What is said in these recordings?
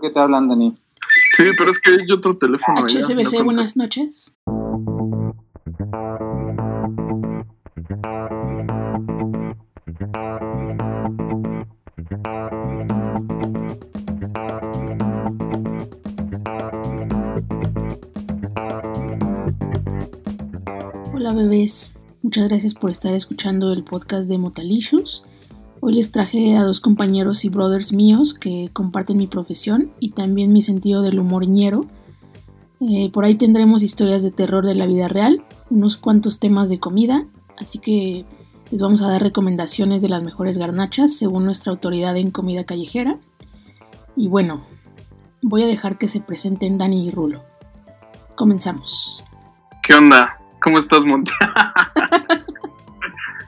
creo que te hablan, Dani. Sí, pero es que hay otro teléfono. HSBC, no buenas noches. Hola bebés, muchas gracias por estar escuchando el podcast de Motalicious. Hoy les traje a dos compañeros y brothers míos que comparten mi profesión y también mi sentido del humor ñero. Eh, por ahí tendremos historias de terror de la vida real, unos cuantos temas de comida, así que les vamos a dar recomendaciones de las mejores garnachas según nuestra autoridad en comida callejera. Y bueno, voy a dejar que se presenten Dani y Rulo. Comenzamos. ¿Qué onda? ¿Cómo estás, Monte?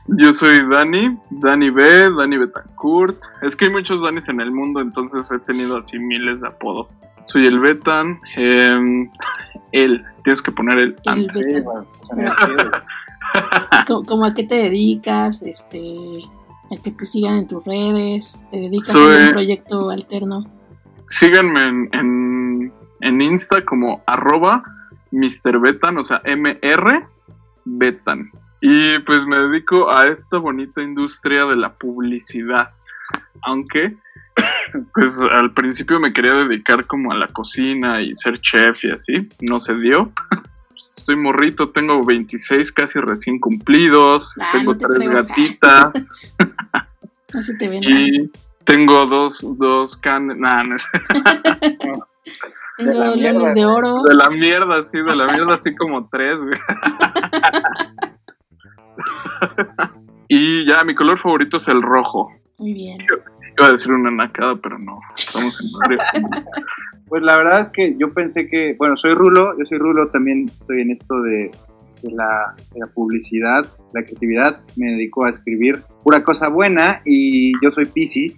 Yo soy Dani, Dani B, Dani Betancourt. Es que hay muchos Danis en el mundo, entonces he tenido así miles de apodos. Soy el Betan, eh, él, tienes que poner el, El antes. Sí, bueno. ¿Cómo, cómo a qué te dedicas? Este, a que te sigan en tus redes, te dedicas Soy- a un proyecto alterno. Síganme en, en, en Insta como arroba Mr. Betan, o sea, MR Betan. Y pues me dedico a esta bonita industria de la publicidad. Aunque, pues al principio me quería dedicar como a la cocina y ser chef y así. No se dio. Estoy morrito, tengo 26 casi recién cumplidos. Ah, tengo no te tres gatitas. Se te nada. y tengo dos, dos can... nah, no es- Tengo de mierda, leones de oro. De la mierda, sí, de la mierda, así como tres, güey. y ya, mi color favorito es el rojo. Muy bien. Iba a decir una nacada, pero no. Estamos en barrio. Pues la verdad es que yo pensé que, bueno, soy Rulo, yo soy Rulo, también estoy en esto de, de la, de la publicidad, la creatividad, me dedico a escribir pura cosa buena y yo soy Pisces.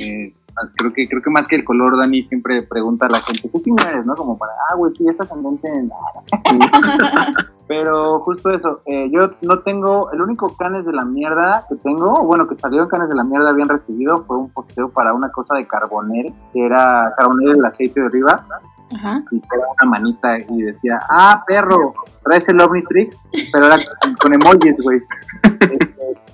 Eh, creo que creo que más que el color, Dani siempre pregunta a la gente, ¿tú quién eres? ¿No? Como para, ah, güey, sí, esta ascendente en Pero justo eso, eh, yo no tengo, el único canes de la mierda que tengo, bueno, que salió en canes de la mierda bien recibido, fue un posteo para una cosa de Carbonel, que era Carbonel el aceite de arriba, Ajá. y era una manita y decía, ah, perro, traes el Omnitrix, pero era con emojis, güey.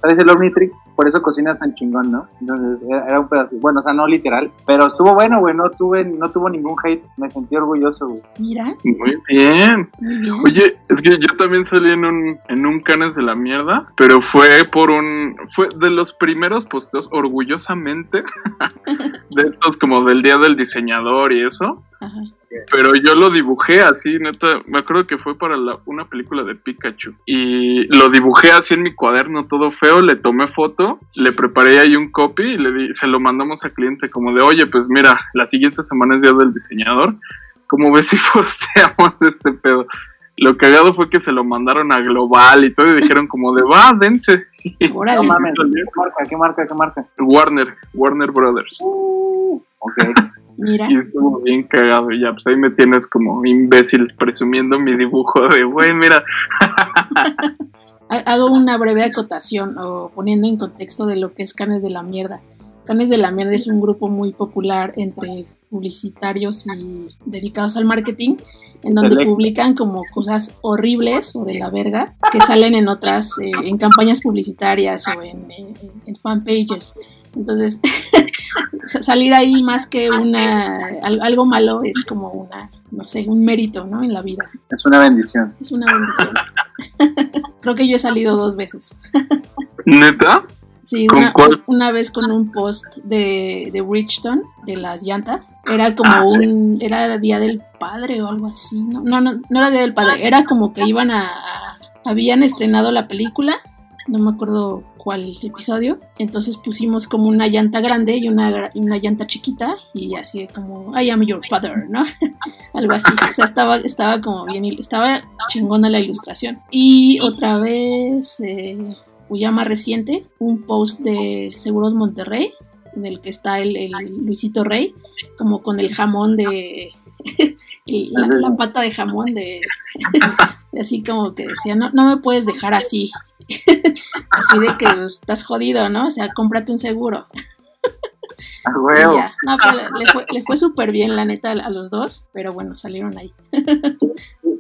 Traes el Omnitrix, por eso cocinas tan chingón, ¿no? Entonces era, era un pedazo, bueno, o sea, no literal, pero estuvo bueno, güey, no tuve, no tuvo ningún hate, me sentí orgulloso, güey. Mira, Muy bien. muy bien. Oye, es que yo también salí en un, en un canes de la mierda, pero fue por un. Fue de los primeros posteos, orgullosamente, de estos como del día del diseñador y eso. Ajá. Pero yo lo dibujé así, neta. Me acuerdo que fue para la- una película de Pikachu. Y lo dibujé así en mi cuaderno, todo feo. Le tomé foto, le preparé ahí un copy y le di, se lo mandamos a cliente, como de, oye, pues mira, la siguiente semana es día del diseñador. ¿Cómo ves si posteamos este pedo? Lo cagado fue que se lo mandaron a Global y todo, y dijeron como de, va, dense. Órale. No mames, ¿qué marca, qué marca, qué marca? Warner, Warner Brothers. Uh, ok. Mira. Y estuvo bien cagado. Y ya, pues ahí me tienes como imbécil presumiendo mi dibujo de, güey, mira, Ha- Hago una breve acotación o poniendo en contexto de lo que es Canes de la Mierda. Canes de la Mierda es un grupo muy popular entre publicitarios y dedicados al marketing, en donde publican como cosas horribles o de la verga que salen en otras, eh, en campañas publicitarias o en, en- en fanpages. Entonces, sa- salir ahí más que una al- algo malo es como una, no sé, un mérito, ¿no? En la vida. Es una bendición. Es una bendición. Creo que yo he salido dos veces. neta. Sí, ¿Con una, cuál? una vez con un post de, de Bridgestone, de las llantas. Era como Ah, sí. un. Era Día del Padre o algo así. No, no, no, no era Día del Padre. Era como que iban a. a- habían estrenado la película. No me acuerdo cuál episodio. Entonces pusimos como una llanta grande y una, una llanta chiquita. Y así como, I am your father, ¿no? algo así. O sea, estaba, estaba como bien. Estaba chingona la ilustración. Y otra vez. eh, ya más reciente, un post de Seguros Monterrey, en el que está el, Luisito Rey, como con el jamón de. la, la pata de jamón de así como que decía, no, no me puedes dejar así. Así de que pues, estás jodido, ¿no? O sea, cómprate un seguro. Huevo. Ya. No, pero le fue, le fue súper bien, la neta, a los dos, pero bueno, salieron ahí.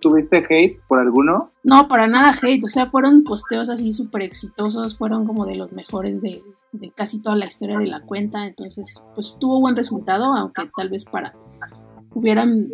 ¿Tuviste hate por alguno? No, para nada hate, o sea, fueron posteos así súper exitosos, fueron como de los mejores de, de casi toda la historia de la cuenta, entonces, pues tuvo buen resultado, aunque tal vez para hubieran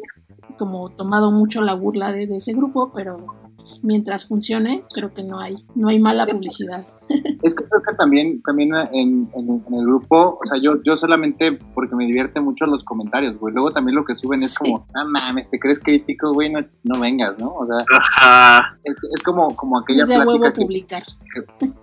como tomado mucho la burla de, de ese grupo, pero mientras funcione, creo que no hay, no hay mala publicidad. Es que creo que también, también en, en- en el grupo, o sea, yo, yo solamente porque me divierte mucho los comentarios, güey. Luego también lo que suben es Sí. como, no mames, te crees crítico, güey, no, no vengas, ¿no? O sea, Ajá. es, es como, como aquella Es de huevo plática que, publicar.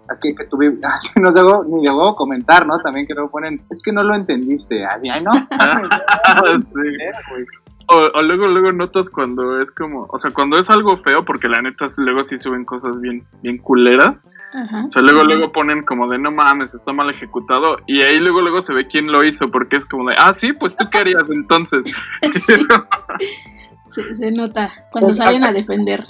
aquí que tuve, ah, no debo, ni de huevo comentar, ¿no? También que luego ponen, es que no lo entendiste, ay, ay, no. Sí. O, o luego, luego notas cuando es como, o sea, cuando es algo feo, porque la neta luego sí suben cosas bien, bien culeras. Ajá. O sea, luego, luego ponen como de no mames, está mal ejecutado. Y ahí luego, luego se ve quién lo hizo, porque es como de, ah, sí, pues tú qué harías entonces. Sí. Se, se nota cuando salen a defender.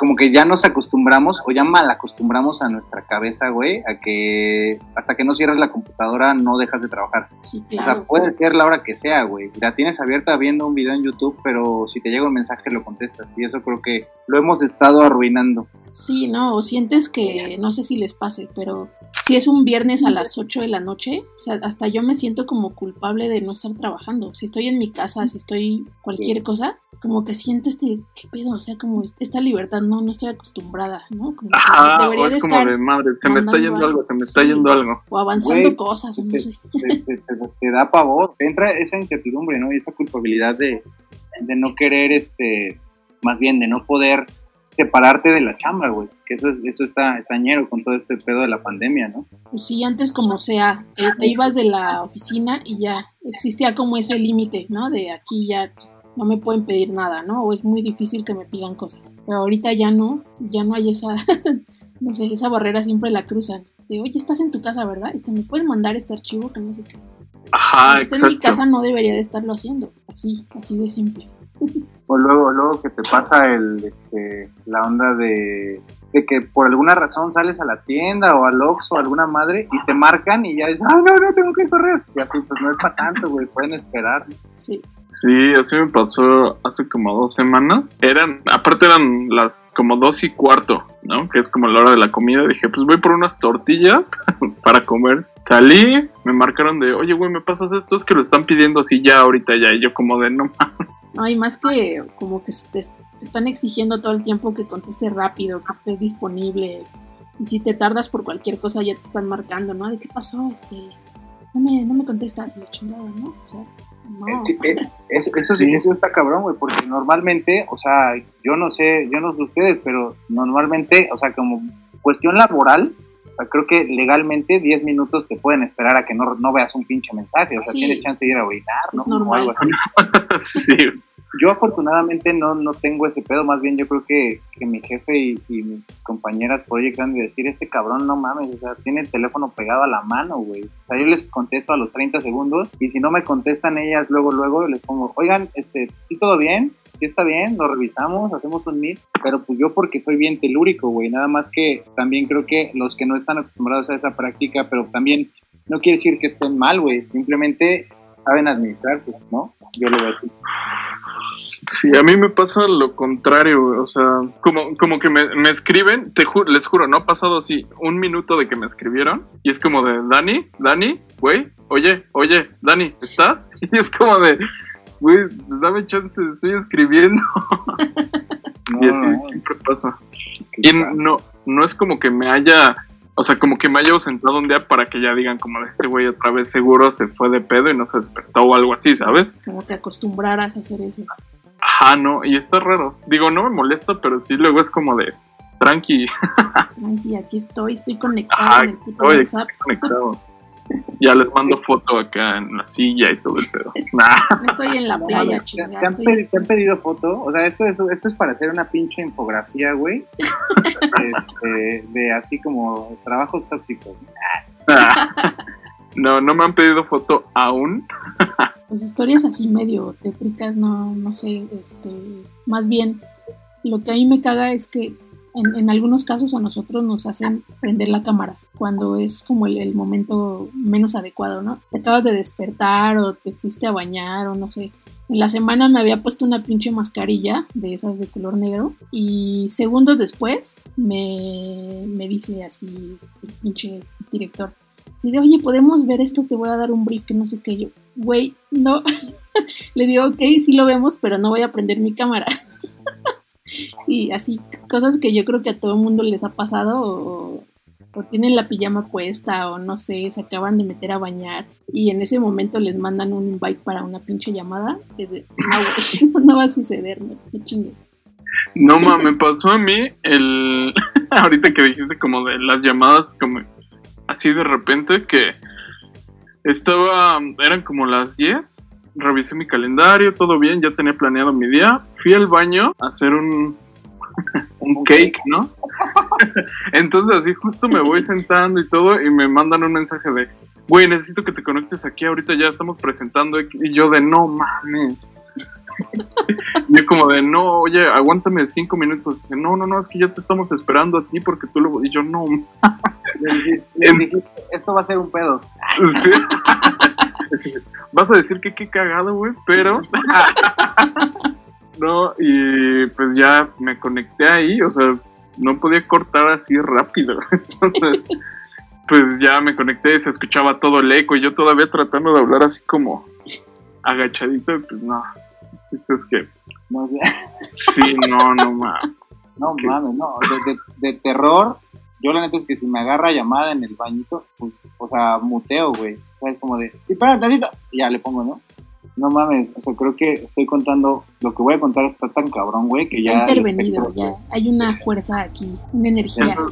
Como que ya nos acostumbramos o ya mal acostumbramos a nuestra cabeza, güey, a que hasta que no cierras la computadora no dejas de trabajar. Sí, O sea, claro. puede ser la hora que sea, güey. La tienes abierta viendo un video en YouTube, pero si te llega un mensaje lo contestas. Y eso creo que lo hemos estado arruinando. Sí, no, o sientes que, no sé si les pase, pero si es un viernes a las 8 de la noche, o sea, hasta yo me siento como culpable de no estar trabajando. Si estoy en mi casa, si estoy cualquier cosa, como que siento este, ¿qué pedo? O sea, como esta libertad, no, no estoy acostumbrada, ¿no? Como que Ajá, o debería de es como estar de madre, se me está yendo algo. algo, se me está Sí. yendo algo. o avanzando Güey, cosas, o no te, sé. te- te- te- da pavor, entra esa incertidumbre, ¿no? Y esa culpabilidad de, de no querer, este, más bien de no poder separarte de la chamba, güey. Que eso, es- eso está estañero con todo este pedo de la pandemia, ¿no? Pues sí, antes como sea, eh, te ibas de la oficina y ya existía como ese límite, ¿no? De aquí ya no me pueden pedir nada, ¿no? O es muy difícil que me pidan cosas. Pero ahorita ya no, ya no hay esa, no sé, esa barrera siempre la cruzan. De, oye, estás en tu casa, ¿verdad? Este, ¿me puedes mandar este archivo? Que no sé qué. Ajá, Aunque esté en mi casa no debería de estarlo haciendo. Así, así de simple. O luego, luego que te pasa el, este, la onda de, de que por alguna razón sales a la tienda o al Oxxo o alguna madre y te marcan y ya dices, ah, no, no, tengo que correr. Y así, pues no es para tanto, güey, pueden esperar. Sí. Sí, así me pasó hace como dos semanas. Eran, aparte eran las como dos y cuarto, ¿no? Que es como la hora de la comida. Dije, pues voy por unas tortillas para comer. Salí, me marcaron de, oye, güey, ¿me pasas esto? Es que lo están pidiendo así ya, ahorita ya. Y yo como de, no mames. No, y más que como que te están exigiendo todo el tiempo que conteste rápido, que estés disponible. Y si te tardas por cualquier cosa ya te están marcando, ¿no? ¿De qué pasó? Este, no me, no me contestas, la chingada, ¿no? O sea, no. Eh, sí, eh, es- eso sí, eso está cabrón, güey, porque normalmente, o sea, yo no sé, yo no sé ustedes, pero normalmente, o sea, como cuestión laboral, o sea, creo que legalmente 10 minutos te pueden esperar a que no, no veas un pinche mensaje, o sea, Sí. tienes chance de ir a orinar, ¿no? Es normal. O algo así. sí, Yo afortunadamente no, no tengo ese pedo, más bien yo creo que, que mi jefe y, mis compañeras proyectan de decir, este cabrón no mames, o sea, tiene el teléfono pegado a la mano, güey. O sea, yo les contesto a los 30 segundos y si no me contestan ellas luego, luego les pongo, oigan, este, ¿sí todo bien? Sí está bien, lo revisamos, hacemos un meet, pero pues yo porque soy bien telúrico, güey, nada más que también creo que los que no están acostumbrados a esa práctica, pero también no quiere decir que estén mal, güey, simplemente saben administrarse, ¿no? Yo lo veo así. Sí, a mí me pasa lo contrario, o sea, como, como que me, me escriben, te ju- les juro, no ha pasado así un minuto de que me escribieron y es como de, Dani, Dani, güey, oye, oye, Dani, ¿estás? Y es como de, güey, dame chance, estoy escribiendo. No, y así no, siempre pasa. Y no, no es como que me haya, o sea, como que me haya ausentado un día para que ya digan como este güey otra vez seguro se fue de pedo y no se despertó o algo así, ¿sabes? Como te acostumbraras a hacer eso. Ajá, no, y está raro. Digo, no me molesta, pero sí luego es como de tranqui, Tranqui, aquí estoy, estoy conectado Ajá, en el puto oye, WhatsApp. conectado. Ya les mando foto acá en la silla y todo el pedo. Nah. No estoy en la No, playa, ¿te, chingada. te han estoy- pedi- te han pedido foto? O sea, esto es, esto es para hacer una pinche infografía, güey. Este, de así como trabajos tóxicos. No, no me han pedido foto aún. Pues historias así medio tétricas, no, no sé, este, más bien, lo que a mí me caga es que en, en algunos casos a nosotros nos hacen prender la cámara cuando es como el, el momento menos adecuado, ¿no? Te acabas de despertar o te fuiste a bañar o no sé. En la semana me había puesto una pinche mascarilla de esas de color negro y segundos después me, me dice así el pinche director, si de oye podemos ver esto, te voy a dar un brief que no sé qué yo, güey, no, le digo ok, sí lo vemos, pero no voy a prender mi cámara. Y así, cosas que yo creo que a todo el mundo les ha pasado o, tienen la pijama puesta o no sé, se acaban de meter a bañar y en ese momento les mandan un invite para una pinche llamada, no, va a suceder, no, no chingues. No mames, me pasó a mí el. Ahorita que dijiste como de las llamadas, como así de repente que estaba. Eran como las 10. Revisé mi calendario, todo bien, ya tenía planeado mi día. Fui al baño a hacer un. un cake, ¿no? Entonces, así justo me voy sentando y todo, y me mandan un mensaje de. Güey, necesito que te conectes aquí, ahorita ya estamos presentando. Y yo de no mames. yo como de, no, oye, aguántame cinco minutos. Dice, no, no, no, es que ya te estamos esperando a ti porque tú lo... Y yo, no. Le dijiste, le dijiste, esto va a ser un pedo. Sí. Vas a decir que qué cagado, güey, pero... no, y pues ya me conecté ahí, o sea, no podía cortar así rápido. Entonces, pues ya me conecté, se escuchaba todo el eco y yo todavía tratando de hablar así como agachadito, pues no. Es que, No, sé. sí, no, no mames. no mames, no. De, de- de terror, yo la neta es que si me agarra llamada en el bañito, pues, o sea, muteo, güey. O sea, es como de, sí, espera, tantito. Y ya le pongo, ¿no? No mames, o sea, creo que estoy contando, lo que voy a contar está tan cabrón, güey, que Está ya... intervenido, ya. Hay una fuerza aquí, una energía.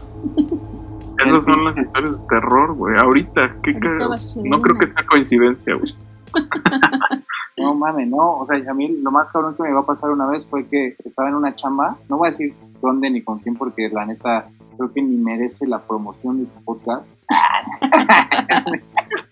Esas, esas son las historias de terror, güey. Ahorita, qué Ahorita cagado. va a suceder No creo que sea coincidencia, güey. No mames, no, o sea, a mí lo más cabrón que me va a pasar una vez fue que estaba en una chamba, no voy a decir dónde ni con quién porque la neta creo que ni merece la promoción de tu podcast.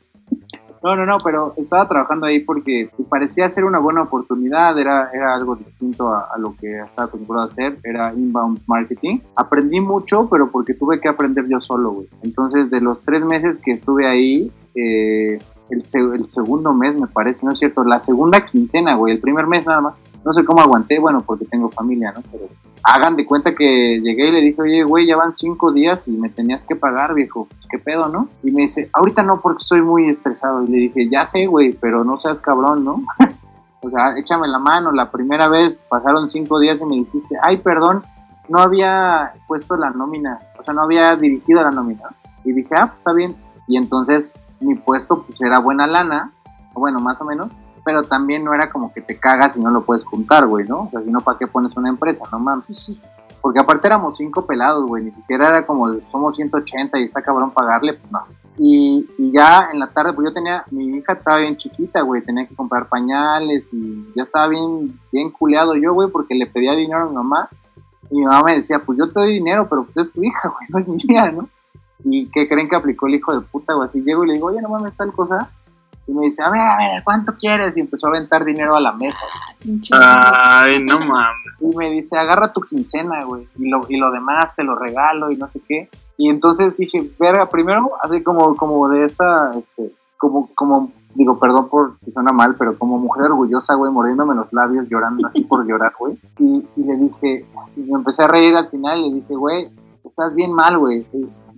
No, no, no, pero estaba trabajando ahí porque parecía ser una buena oportunidad, era, era algo distinto a, lo que estaba acostumbrado a hacer, era inbound marketing. Aprendí mucho, pero porque tuve que aprender yo solo, güey. Entonces, de los tres meses que estuve ahí, eh, el, el segundo mes me parece, no es cierto, la segunda quincena, güey, el primer mes nada más. No sé cómo aguanté, bueno, porque tengo familia, ¿no? Pero hagan de cuenta que llegué y le dije, oye, güey, ya van cinco días y me tenías que pagar, viejo, pues, ¿qué pedo, no? Y me dice, ahorita no, porque estoy muy estresado. Y le dije, ya sé, güey, pero no seas cabrón, ¿no? o sea, échame la mano. La primera vez pasaron cinco días y me dijiste, ay, perdón, no había puesto la nómina, o sea, no había dirigido la nómina. Y dije, ah, pues, está bien. Y entonces mi puesto, pues era buena lana, bueno, más o menos, pero también no era como que te cagas y no lo puedes juntar, güey, ¿no? O sea, si no, ¿para qué pones una empresa? No mames. Pues sí. Porque aparte éramos cinco pelados, güey, ni siquiera era como, somos 180 y está cabrón pagarle, pues no. Y, y ya en la tarde, pues yo tenía, mi hija estaba bien chiquita, güey, tenía que comprar pañales y ya estaba bien, bien culeado yo, güey, porque le pedía dinero a mi mamá. Y mi mamá me decía, pues yo te doy dinero, pero pues es tu hija, güey, no es mía, ¿no? ¿Y qué creen que aplicó el hijo de puta, güey? Así llego y le digo, oye, no mames, tal cosa. Y me dice, a ver, a ver, ¿cuánto quieres? Y empezó a aventar dinero a la mesa. Ay, no mames. Y me dice, agarra tu quincena, güey, y lo, y lo demás te lo regalo y no sé qué. Y entonces dije, verga, primero, así como, como de esta, este, como, como, digo, perdón por si suena mal, pero como mujer orgullosa, güey, mordiéndome los labios, llorando así por llorar, güey. Y, y le dije, y me empecé a reír al final y le dije, güey, estás bien mal, güey.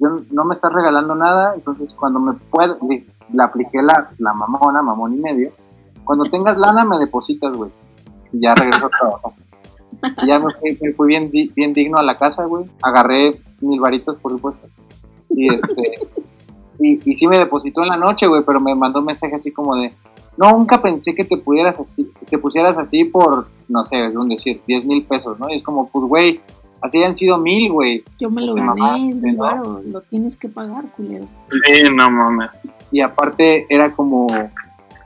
Yo no me estás regalando nada, entonces cuando me pueda, le, le apliqué la, la mamona, mamón y medio. Cuando tengas lana, me depositas, güey. Y ya regreso a trabajar. Y ya me fui, me fui bien, di- bien digno a la casa, güey. Agarré mil varitos, por supuesto. Y este. y, y sí me depositó en la noche, güey, pero me mandó un mensaje así como de. No, nunca pensé que te pudieras así, que te pusieras así por, no sé, es un decir, 10 mil pesos, ¿no? Y es como, pues, güey, así han sido mil, güey. Yo me lo Mi gané, varo, lo tienes que pagar, culero. Sí, no mames. Y aparte era como,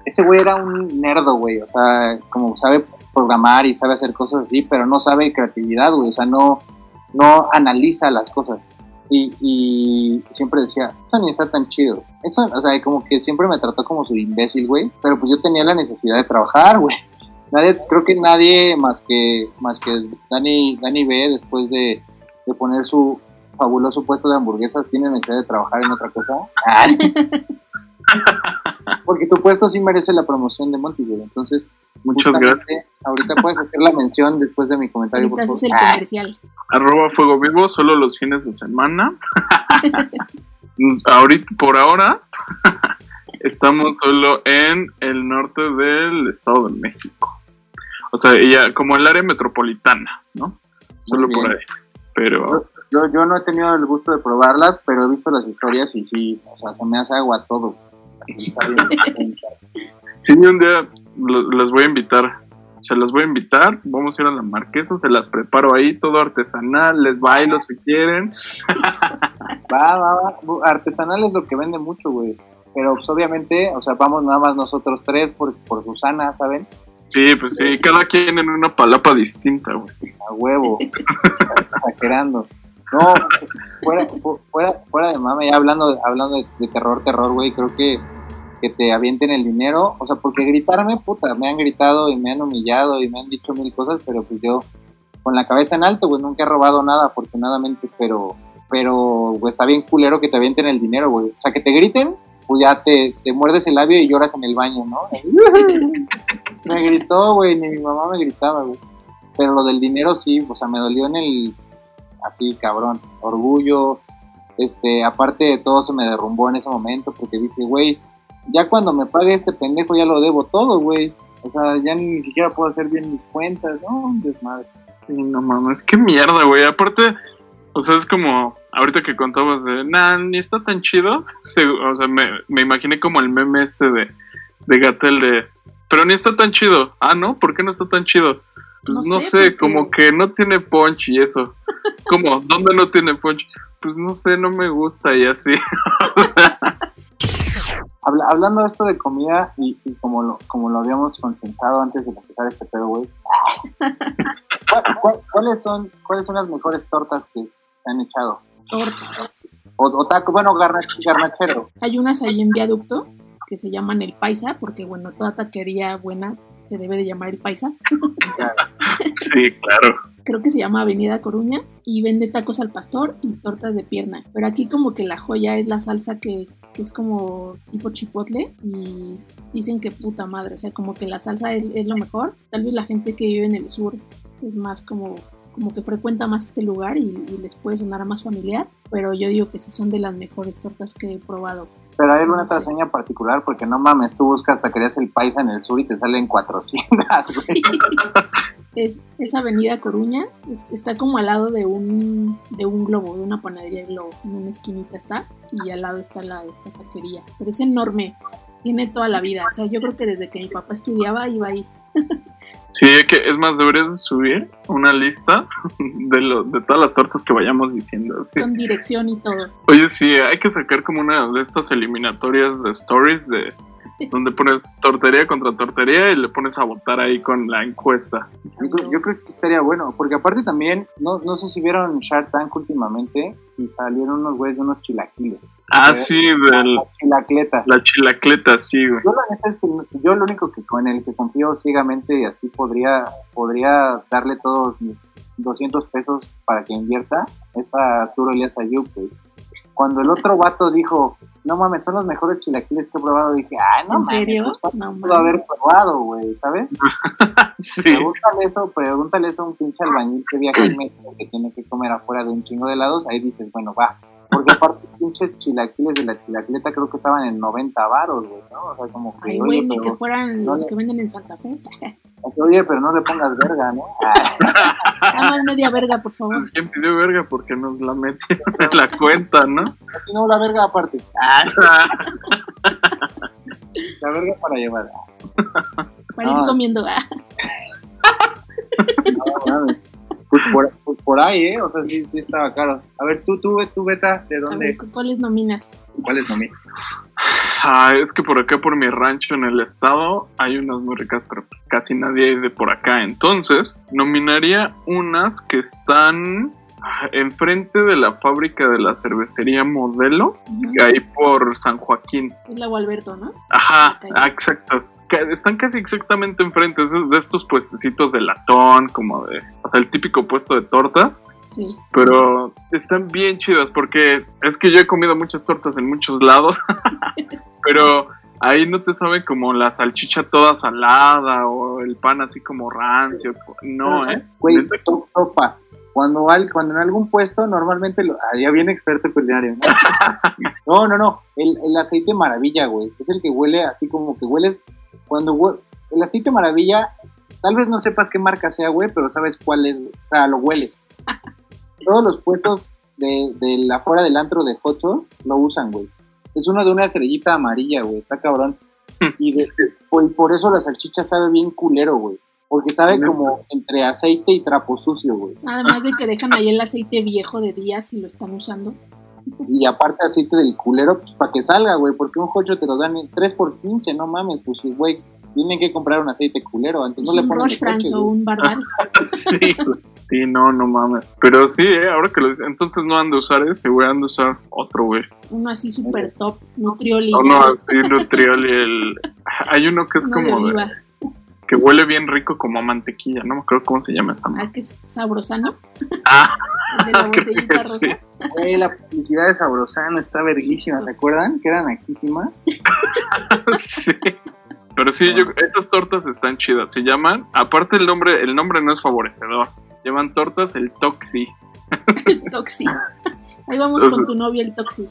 ese güey era un nerdo, güey, o sea, como sabe programar y sabe hacer cosas así, pero no sabe creatividad, güey, o sea, no, no analiza las cosas. Y, y siempre decía, eso ni está tan chido. Eso, o sea, como que siempre me trató como su imbécil, güey, pero pues yo tenía la necesidad de trabajar, güey. Nadie, creo que nadie más que, más que Dani, Dani B, después de, de poner su fabuloso puesto de hamburguesas, ¿tienes necesidad de trabajar en otra cosa? Porque tu puesto sí merece la promoción de Monty, güey. Entonces, Muchas gracias. Ahorita puedes hacer la mención después de mi comentario, por Ahorita haces el comercial. Arroba Fuego Vivo solo los fines de semana. Ahorita, por ahora, estamos solo en el norte del Estado de México. O sea, ella, como el área metropolitana, ¿no? Solo por ahí. Pero Yo, yo no he tenido el gusto de probarlas, pero he visto las historias y sí, o sea, se me hace agua todo. Está bien. sí, un día las voy a invitar. Se las voy a invitar. Vamos a ir a la marquesa, se las preparo ahí, todo artesanal. Les bailo si quieren. Va, va, va. Artesanal es lo que vende mucho, güey. Pero pues, obviamente, o sea, vamos nada más nosotros tres por, por Susana, ¿saben? Sí, pues sí, cada quien en una palapa distinta, güey. A huevo. Exagerando. No, fuera, fu- fuera, fuera de mame, ya hablando, hablando de, de terror, terror, güey, creo que que te avienten el dinero, o sea, porque gritarme, puta, me han gritado y me han humillado y me han dicho mil cosas, pero pues yo con la cabeza en alto, güey, nunca he robado nada, afortunadamente, pero, pero, güey, está bien culero que te avienten el dinero, güey. O sea, que te griten, pues ya te, te muerdes el labio y lloras en el baño, ¿no? me gritó, güey, ni mi mamá me gritaba, güey. Pero lo del dinero sí, o sea, me dolió en el, así, cabrón, orgullo, este, aparte de todo se me derrumbó en ese momento porque dije, güey, ya cuando me pague este pendejo ya lo debo todo, güey. O sea, ya ni siquiera puedo hacer bien mis cuentas, no, desmadre. Sí, no mames, qué mierda, güey. Aparte, o sea, es como, ahorita que contabas de, nah, ni está tan chido. O sea, me, me imaginé como el meme este de, de Gatel de, pero ni está tan chido. Ah, ¿no? ¿Por qué no está tan chido? Pues No no, sé, porque- como que no tiene punch y eso. como, ¿dónde no tiene punch? Pues no sé, no me gusta y así. Habla- hablando de esto de comida y, y como, lo, como lo habíamos consensado antes de empezar este pedo, güey. ¿cuál- cuál- ¿Cuáles son, ¿Cuáles son las mejores tortas que se han echado? Tortas. O, o taco, bueno, garnach- garnachero. Hay unas ahí en viaducto que se llaman el paisa, porque bueno, toda taquería buena se debe de llamar el paisa. sí, claro. Creo que se llama Avenida Coruña y vende tacos al pastor y tortas de pierna. Pero aquí como que la joya es la salsa que, que es como tipo chipotle y dicen que puta madre, o sea, como que la salsa es, es lo mejor. Tal vez la gente que vive en el sur es más como como que frecuenta más este lugar y, y les puede sonar más familiar, pero yo digo que sí son de las mejores tortas que he probado. Pero hay alguna No sé. otra seña particular, porque no mames, tú buscas taquerías el paisa en el sur y te salen 400, güey. Sí. Es, es Avenida Coruña, es- está como al lado de un, de un globo, de una panadería globo, en una esquinita está, y al lado está la esta taquería. Pero es enorme, tiene toda la vida, o sea, yo creo que desde que mi papá estudiaba iba ahí. Sí, que es más, deberías de subir una lista de, lo, de todas las tortas que vayamos diciendo. sí. con dirección y todo. Oye, sí, hay que sacar como una de estas eliminatorias de stories de donde pones tortería contra tortería y le pones a votar ahí con la encuesta. Yo, creo- yo creo que estaría bueno, porque aparte también, no, no sé si vieron Shark Tank últimamente, y salieron unos güeyes de unos chilaquiles. Ah, Eh, sí, del, Las Chilacletas. la chilacleta, sí, güey. Yo la neta es que no- yo lo único que con el que confío ciegamente y así podría, podría darle todos mis 200 pesos para que invierta es a Arturo Elías Ayub, güey. Cuando el otro vato dijo, no mames, son los mejores chilaquiles que he probado, dije, ah, no ¿En mames, serio? pues, No, pudo haber probado, güey, ¿sabes? Sí, Pregúntale eso, pregúntale eso a un pinche albañil que viaja en México que tiene que comer afuera de un chingo de helados, ahí dices, bueno, va. Porque aparte, pinches chilaquiles de la chilacleta creo que estaban en 90 varos, güey, ¿no? O sea, como que, Ay, güey, ni que fueran no los le- que venden en Santa Fe. oye, pero no le pongas verga, ¿no? Ah, Nada más media verga, por favor. ¿quién pidió verga? Porque nos la mete en la cuenta, ¿no? si no, la verga aparte. Ah, la verga para llevar. Para No. ir comiendo. ah. No, mames. Pues por, pues por ahí, ¿eh? O sea, sí, sí estaba caro. A ver, tú, tú, tú, Beta, ¿de A dónde? ver, ¿cuáles nominas? ¿Cuáles son? Ah, es que por acá, por mi rancho en el estado, hay unas muy ricas, pero casi nadie hay de por acá. Entonces, nominaría unas que están ah, enfrente de la fábrica de la cervecería Modelo, Ujú. ahí por San Joaquín. Es la Alberto, ¿no? Ajá, ah, exacto. Están casi exactamente enfrente de estos puestecitos de latón, como de, o sea, el típico puesto de tortas. Sí. Pero están bien chidas porque es que yo he comido muchas tortas en muchos lados. pero ahí no te sabe como la salchicha toda salada o el pan así como rancio. No, ¿eh? Güey, topa. Cuando, al, cuando en algún puesto, normalmente, lo, ah, ya viene experto culinario. ¿no? no, no, no. El, el aceite maravilla, güey. Es el que huele así como que hueles. Cuando hue- el aceite maravilla, tal vez no sepas qué marca sea, güey, pero sabes cuál es. O sea, lo hueles. Todos los puestos de, de la fuera del antro de Jocho lo usan, güey. Es uno de una estrellita amarilla, güey. Está cabrón. Y de, por, por eso la salchicha sabe bien culero, güey. Porque sabe como entre aceite y trapo sucio, güey. Además de que dejan ahí el aceite viejo de días y lo están usando. Y aparte aceite del culero, pues para que salga, güey. Porque un jocho te lo dan en 3 por 15, no mames. Pues, güey, tienen que comprar un aceite culero. Antes no le un ponen Roche France o un Barbal. sí, sí, no, no mames. Pero sí, ¿eh? ahora que lo dices, entonces no han de usar ese, güey, han de usar otro, güey. Uno así super top, Nutrioli. No, no, así Nutrioli, el... Hay uno que es uno como de- oliva. Que huele bien rico como a mantequilla, no me acuerdo cómo se llama esa madre. Ah, que es sabrosano. Ah, El de la botellita rosa. sí. Güey, la publicidad de Sabrosano está verguísima, ¿se acuerdan? Que eran naquísimas. Sí. Pero sí, yo, estas tortas están chidas. Se llaman, aparte el nombre, el nombre no es favorecedor. Llaman tortas el Toxi. Toxi. Ahí vamos Entonces- con tu novia el Toxi.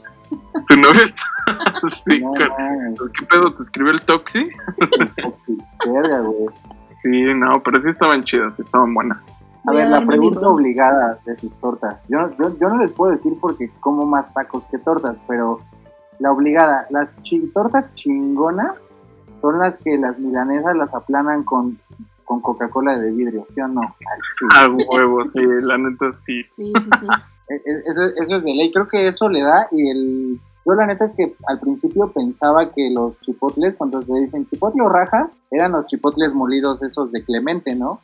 ¿Tu novia? sí, No, mames, ¿Qué pedo te escribió el Toxi? verga, güey. Sí, no, pero sí estaban chidas, sí estaban buenas. A ver, la pregunta obligada de sus tortas. Yo, yo, yo no les puedo decir porque como más tacos que tortas, pero la obligada, las chi- tortas chingonas son las que las milanesas las aplanan con, con Coca-Cola de vidrio, ¿sí o no? Al chile. A huevo, sí, la neta sí. Sí, sí, sí. E- e- Eso, eso es de ley, creo que eso le da y el... Yo la neta es que al principio pensaba que los chipotles, cuando se dicen chipotle o rajas, eran los chipotles molidos esos de Clemente, ¿no?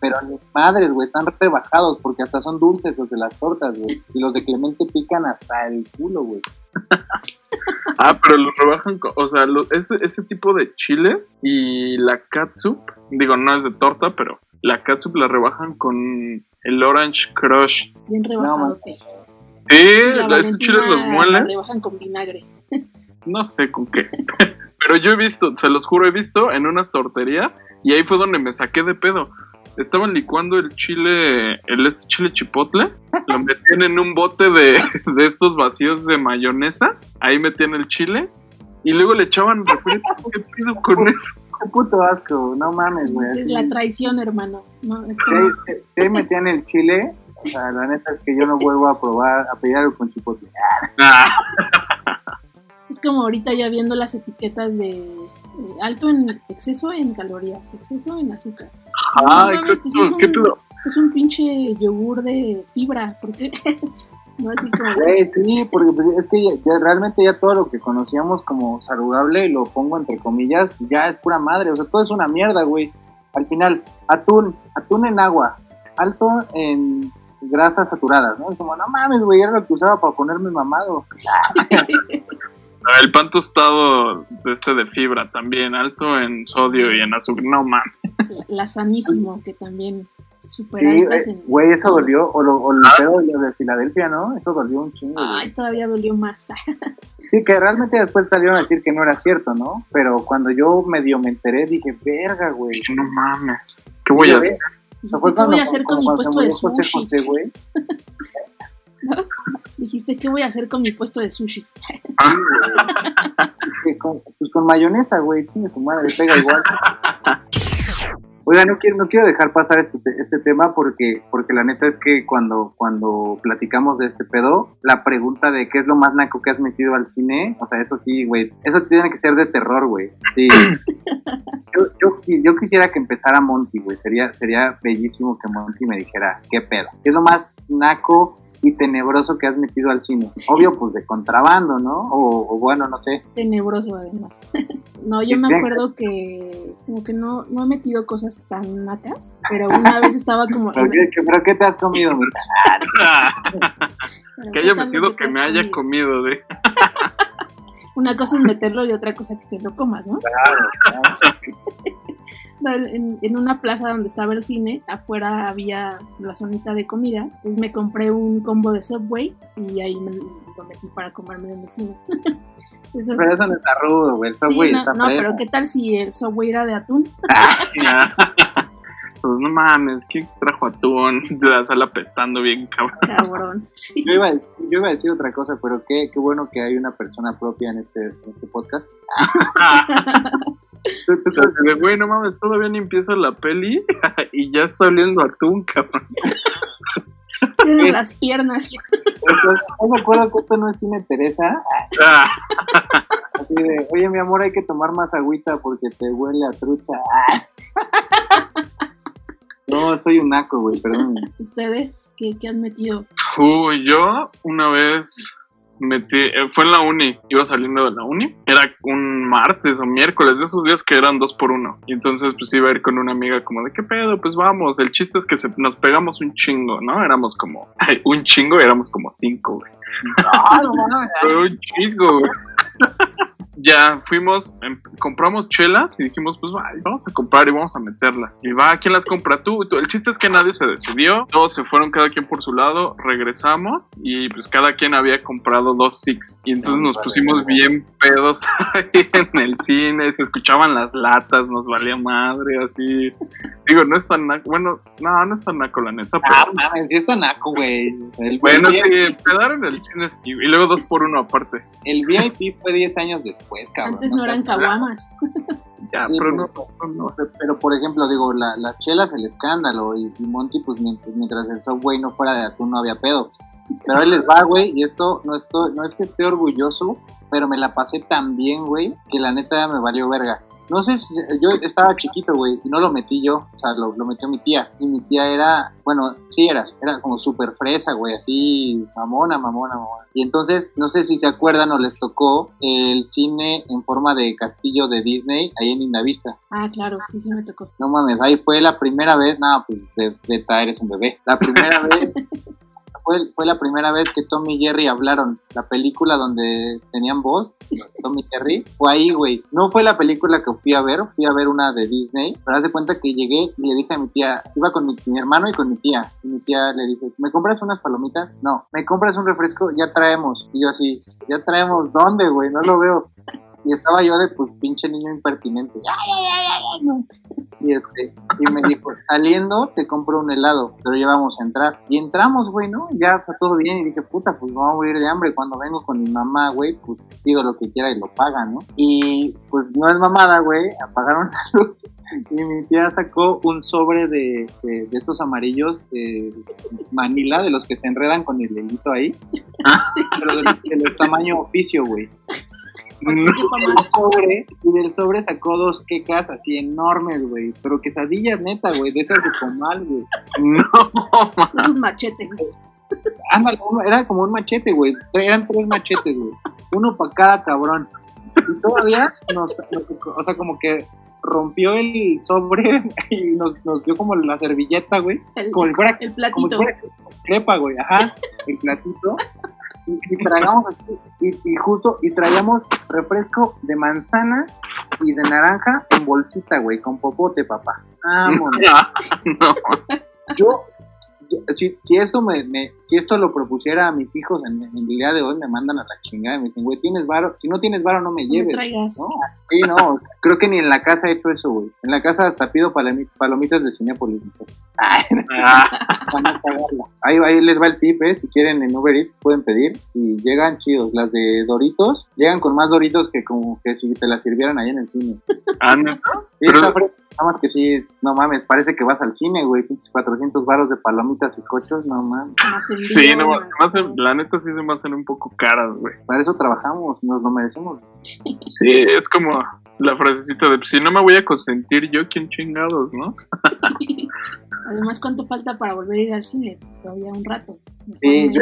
Pero ni madres, güey, están rebajados porque hasta son dulces los de las tortas, güey. Y los de Clemente pican hasta el culo, güey. Ah, pero los rebajan, co- o sea, lo- ese, ese tipo de chile y la catsup, digo, no es de torta, pero la catsup la rebajan con el Orange Crush. Bien rebajado. Sí, Y la esos chiles los muelen, rebajan con vinagre. no sé con qué. pero yo he visto, se los juro, he visto en una tortería y ahí fue donde me saqué de pedo. Estaban licuando el chile, el este chile chipotle, lo metían en un bote de, de estos vacíos de mayonesa, ahí metían el chile y luego le echaban refresco. ¿Qué pido con eso? Qué puto asco, no mames, güey. Es la traición, hermano. No, es ahí metían el chile, o sea, la neta es que yo no vuelvo a probar, a pedir algo con chipotle. Ah, Es como ahorita ya viendo las etiquetas de eh, alto en exceso en calorías, exceso en azúcar. ah, No mames, exacto. pues es ¿Qué un- pedo? Es un pinche yogur de fibra, ¿por qué? no así como sí, porque pues, es que ya, ya realmente ya todo lo que conocíamos como saludable, y lo pongo entre comillas, ya es pura madre, o sea, todo es una mierda, güey. Al final, atún, atún en agua, alto en grasas saturadas, ¿no? Es como, no mames, güey, era lo que usaba para ponerme mamado. El pan tostado de este de fibra también, alto en sodio y en azúcar. No la, la sanísimo, que también super Sí, altas eh, en... güey, eso dolió, o, lo, o el pedo de, lo de Filadelfia, ¿no? Eso dolió un chingo. güey. Ay, todavía dolió más. Sí, que realmente después salieron a decir que no era cierto, ¿no? Pero cuando yo medio me enteré, dije, verga, güey. No mames. ¿Qué voy a hacer? ¿qué voy a hacer con mi puesto de sushi? Dijiste, ¿qué voy a hacer con mi puesto de sushi? con, pues con mayonesa, güey, tiene su madre, pega igual. Oiga, no quiero, no quiero dejar pasar este, te- este tema porque, porque la neta es que cuando, cuando platicamos de este pedo, la pregunta de qué es lo más naco que has metido al cine, o sea, eso sí, güey, eso tiene que ser de terror, güey. Sí. Yo, yo, yo quisiera que empezara Monty, güey, sería, sería bellísimo que Monty me dijera, qué pedo, qué es lo más naco y tenebroso que has metido al cine. Obvio, pues de contrabando, ¿no? O, o bueno, no sé. Tenebroso además. no, yo me acuerdo que como que no, no he metido cosas tan nacas, pero una vez estaba como... ¿Pero qué, qué- pero qué te has comido, que ¿qué haya metido que me haya comido? comido de. Una cosa es meterlo y otra cosa que te lo comas, ¿no? en, en una plaza donde estaba el cine, afuera había la zonita de comida, pues me compré un combo de Subway y ahí me lo metí para comerme en el cine. Eso- Pero eso no está rudo, güey. El sí, Subway no, está no, fresa. pero ¿qué tal si el Subway era de atún? Pues no mames, ¿quién trajo atún? De la sala apestando bien, cabrón. Cabrón. Sí. Yo iba, a, yo iba a decir otra cosa, pero qué, qué bueno que hay una persona propia en este, en este podcast. De, güey, no mames, todavía ni empieza la peli y ya está oliendo atún, cabrón. Tienen las piernas. No me acuerdo que esto no es cine Teresa. Ah, Así de, oye, mi amor, hay que tomar más agüita porque te huele a trucha. No, soy un naco, güey, perdón. ¿Ustedes qué, qué han metido? Uy, yo una vez metí, eh, fue en la uni, iba saliendo de la uni, era un martes o miércoles, de esos días que eran dos por uno, y entonces pues iba a ir con una amiga como de, ¿qué pedo? Pues vamos, el chiste es que se- nos pegamos un chingo, ¿no? Éramos como, ay, un chingo, éramos como cinco, güey. Ah, no mames. Fue un chingo, güey. Ya fuimos, em- compramos chelas y dijimos, pues va, vamos a comprar y vamos a meterlas. Y va, ¿quién las compra tú? Tú- El chiste es que nadie se decidió, todos se fueron cada quien por su lado, regresamos y pues cada quien había comprado dos six. Y entonces No, nos vale, pusimos vale. bien pedos ahí en el cine, se escuchaban las latas, nos valía madre, así. Digo, no es tan naco, bueno, no, no es tan naco la neta, pero... Ah, mames, sí está naco, güey. Bueno, sí, pedar en el cine sí, y luego dos por uno aparte. el VIP fue 10 años después, cabrón. Antes no eran caguamas. Ya, Sí, pero no, pero- no, no. Pero, por ejemplo, digo, la, las chelas, el escándalo, y, y Monty, pues mientras, mientras el Subway no fuera de atún, no había pedo. Pero ahí les va, güey, y esto no, estoy, no es que esté orgulloso, pero me la pasé tan bien, güey, que la neta me valió verga. No sé si yo estaba chiquito, güey, y no lo metí yo, o sea, lo, lo metió mi tía. Y mi tía era, bueno, sí era, era como súper fresa, güey, así, mamona, mamona, mamona. Y entonces, no sé si se acuerdan o les tocó el cine en forma de castillo de Disney ahí en Indavista. Ah, claro, sí, sí me tocó. No mames, ahí fue la primera vez, no, pues de, Beta eres un bebé. La primera vez, fue, fue la primera vez que Tom y Jerry hablaron. La película donde tenían voz, Tom y Jerry, fue ahí, güey. No fue la película que fui a ver, fui a ver una de Disney, pero haz de cuenta que llegué y le dije a mi tía, iba con mi, mi hermano y con mi tía, y mi tía le dije, ¿me compras unas palomitas? No, ¿me compras un refresco? Ya traemos. Y yo así, ¿ya traemos dónde, güey? No lo veo. Y estaba yo de pues pinche niño impertinente. Y, este, y me dijo, saliendo te compro un helado, pero ya vamos a entrar. Y entramos, güey, ¿no? Ya está todo bien. Y dije, puta, pues vamos a morir de hambre. Cuando vengo con mi mamá, güey, pues pido lo que quiera y lo pagan, ¿no? Y pues no es mamada, güey, apagaron la luz. Y mi tía sacó un sobre de, de, de estos amarillos de Manila, de los que se enredan con el hilito ahí, Sí. pero del, del tamaño oficio, güey. ¿Qué del mamás? sobre y del sobre sacó dos quecas así enormes, güey. Pero quesadillas neta, güey, de esas de comal, güey. No, Esos machetes. Ándale, uno- era como un machete, güey. Eran tres machetes, güey. Uno para cada cabrón. Y todavía nos, o sea, como que rompió el sobre y nos, nos dio como la servilleta, güey. El, Como si fuera, el como platito. fuera crepa, güey. Ajá, el platito. Y, y tragamos así, y, y justo, y traíamos refresco de manzana y de naranja en bolsita, güey, con popote, papá. Vámonos. no. yo- si, si esto me, me- si esto lo propusiera a mis hijos en, en el día de hoy, me mandan a la chingada y me dicen, güey, tienes varo, si no tienes varo no me No me lleves. traigas. No, sí, no, creo que ni en la casa he hecho eso, güey. En la casa hasta pido palomi- palomitas de Cinépolis. Ay, Ah, van a cagarla. Ahí, ahí les va el tip, ¿eh? Si quieren en Uber Eats pueden pedir y llegan chidos. Las de Doritos llegan con más Doritos que como que si te las sirvieran ahí en el cine. ah, ¿neta? Sí, Pero-. Nada más que sí, no mames, parece que vas al cine, güey. Pinches 400 varos de palomitas y cochos, no mames. Sí, no, más la neta sí se me hacen un poco caras, güey. Para eso trabajamos, nos lo merecemos. Sí, es como la frasecita de, si no me voy a consentir yo, ¿quién chingados, no? Además, ¿cuánto falta para volver a ir al cine? Todavía un rato. Sí, sí.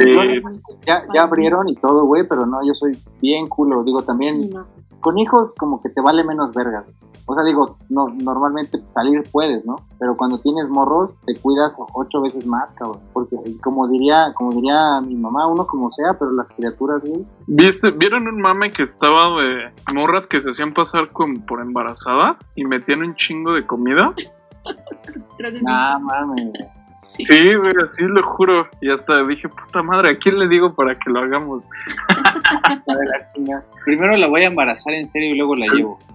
Ya, ya abrieron y todo, güey, pero no, yo soy bien culo. Digo, también Sí, no. con hijos como que te vale menos verga. O sea, digo, no, normalmente salir puedes, ¿no? Pero cuando tienes morros, te cuidas ocho veces más, cabrón. Porque como diría, como diría mi mamá, uno como sea, pero las criaturas, güey. ¿Viste, ¿Vieron un mame que estaba de morras que se hacían pasar con, por embarazadas y metían un chingo de comida? Creo que sí. Nah, mames. Sí. Sí, güey, así lo juro. Y hasta dije, puta madre, ¿a quién le digo para que lo hagamos? La. Primero la voy a embarazar en serio y luego la llevo.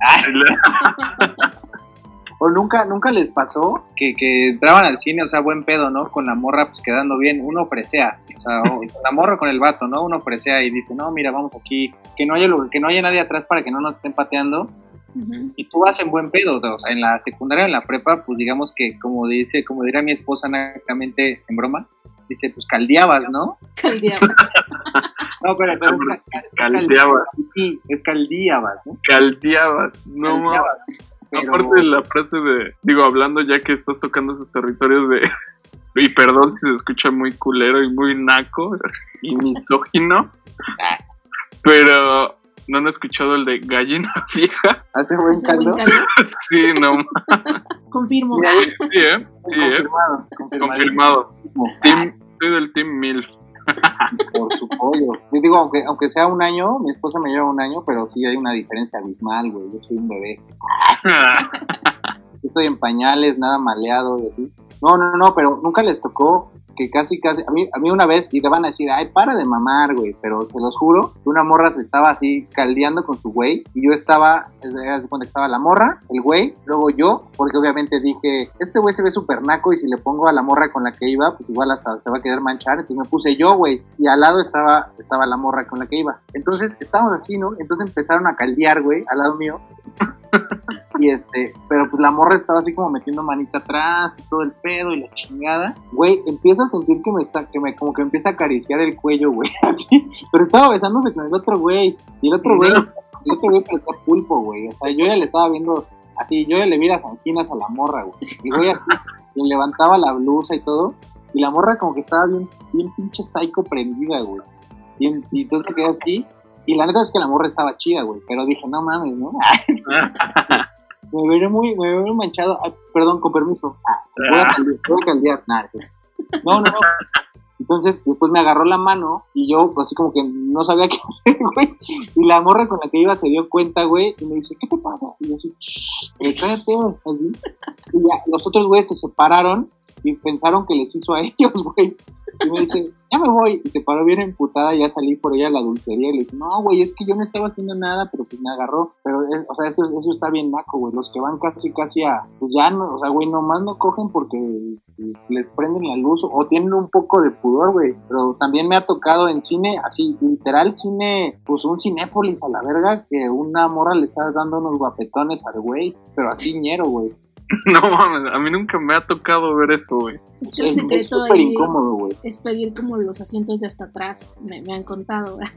O nunca, nunca les pasó. Que, que entraban al cine, o sea, buen pedo, ¿no? Con la morra, pues quedando bien. Uno ofrecea, o sea, o- la morra con el vato, ¿no? Uno ofrecea y dice, no, mira, vamos aquí. Que no haya, que no haya nadie atrás para que no nos estén pateando. Y tú vas en buen pedo, o sea, en la secundaria, en la prepa, pues digamos que, como dice, como diría mi esposa nácamente en broma, dice, pues caldeabas, ¿no? Caldeabas. No, pero, pero es ca- Caldeabas. Sí, es caldeabas, ¿no? Caldeabas. No. Caldeabas. Pero- Aparte de la frase de, digo, hablando ya que estás tocando esos territorios de, y perdón si se escucha muy culero y muy naco y misógino, pero no han escuchado el de gallina vieja. Hace buen caldo. Sí, no, Confirmo. Sí, ¿eh? Sí, ¿eh? confirmado, confirmado. Confirmado. Team, soy del Team MILF. Por su pollo. Yo digo, aunque, aunque sea un año, mi esposa me lleva un año, pero sí hay una diferencia abismal, güey. Yo soy un bebé. Yo estoy en pañales, nada maleado y así. No, no, no, pero nunca les tocó que casi, casi, a mí, a mí una vez, y te van a decir, ay, para de mamar, güey, pero te los juro, una morra se estaba así caldeando con su güey, y yo estaba, de cuenta que estaba la morra, el güey, luego yo, porque obviamente dije, este güey se ve súper naco, y si le pongo a la morra con la que iba, pues igual hasta se va a querer manchar, entonces me puse yo, güey, y al lado estaba, estaba la morra con la que iba. Entonces, estábamos así, ¿no? Entonces empezaron a caldear, güey, al lado mío, y este, pero pues la morra estaba así como metiendo manita atrás y todo el pedo y la chingada. Güey, empiezo a sentir que me está, que me, como que empieza a acariciar el cuello, güey, así. Pero estaba besándose con el otro güey. Y el otro güey, el otro güey parecía pulpo, güey. O sea, yo ya le estaba viendo, así, yo ya le vi las anquinas a la morra, güey. Y güey así, le levantaba la blusa y todo. Y la morra como que estaba bien, bien pinche psycho prendida, güey. Y, y entonces me quedé así. Y la neta es que la morra estaba chida, güey. Pero dije, no mames, ¿no? Me veré muy, me veré manchado. Ay, perdón, con permiso. Ah, voy a caldear. Voy a caldear. Nah, sí. no, no, no. Entonces, después me agarró la mano y yo, así como que no sabía qué hacer, güey. Y la morra con la que iba se dio cuenta, güey, y me dice, ¿qué te pasa? Y yo así, "Eh, cállate, así. Y ya, los otros güeyes se separaron y pensaron que les hizo a ellos, güey. Y me dice, ya me voy. Y se paró bien emputada ya salí por ella a la dulcería. Y le dije, no, güey, es que yo no estaba haciendo nada, pero pues me agarró. Pero, es- o sea, eso, eso está bien naco, güey. Los que van casi, casi a, pues ya no, o sea, güey, nomás no cogen porque les prenden la luz o tienen un poco de pudor, güey. Pero también me ha tocado en cine, así, literal cine, pues un cinépolis a la verga, que una morra le está dando unos guapetones al güey, pero así ñero, güey. No mames, a mí nunca me ha tocado ver eso, güey. Es que el Es es secreto súper ahí incómodo, güey. es pedir como los asientos de hasta atrás. Me, me han contado.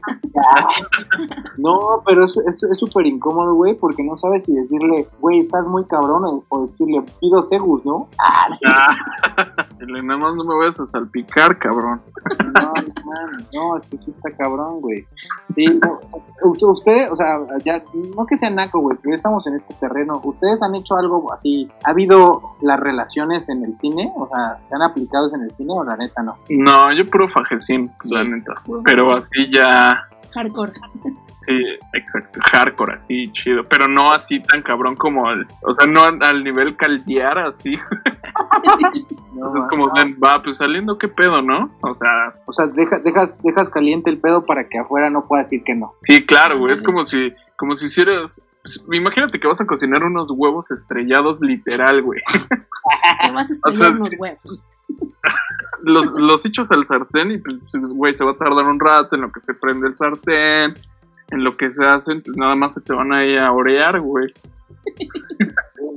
No, pero es es- es súper incómodo, güey, porque no sabes si decirle, güey, estás muy cabrón, o- o decirle, pido Segus, ¿no? Dile, nada más no me vayas a salpicar, cabrón. No, man, no, es que sí está cabrón, güey. Sí, no, usted, usted, o sea, ya, no que sea naco, güey, pero ya estamos en este terreno. ¿Ustedes han hecho algo así? ¿Ha habido las relaciones en el cine? O sea, ¿se han aplicado en el cine o la neta no? No, yo puro fajecín, Sí. la neta. Pero así ya, Hardcore. Sí, exacto, hardcore, así, chido. Pero no así tan cabrón como, al, o sea, no al, nivel caldear, así. No, Entonces, como, no. ven, va, pues saliendo, ¿qué pedo, no? O sea, O sea, deja- dejas, dejas caliente el pedo para que afuera no pueda decir que no. sí, claro, güey, es como si, como si hicieras... pues, imagínate que vas a cocinar unos huevos estrellados literal, güey. Te vas a estrellar sea, unos huevos. Los, los echas al sartén y pues, pues, güey, se va a tardar un rato en lo que se prende el sartén, en lo que se hacen, pues nada más se te van ahí a orear, güey.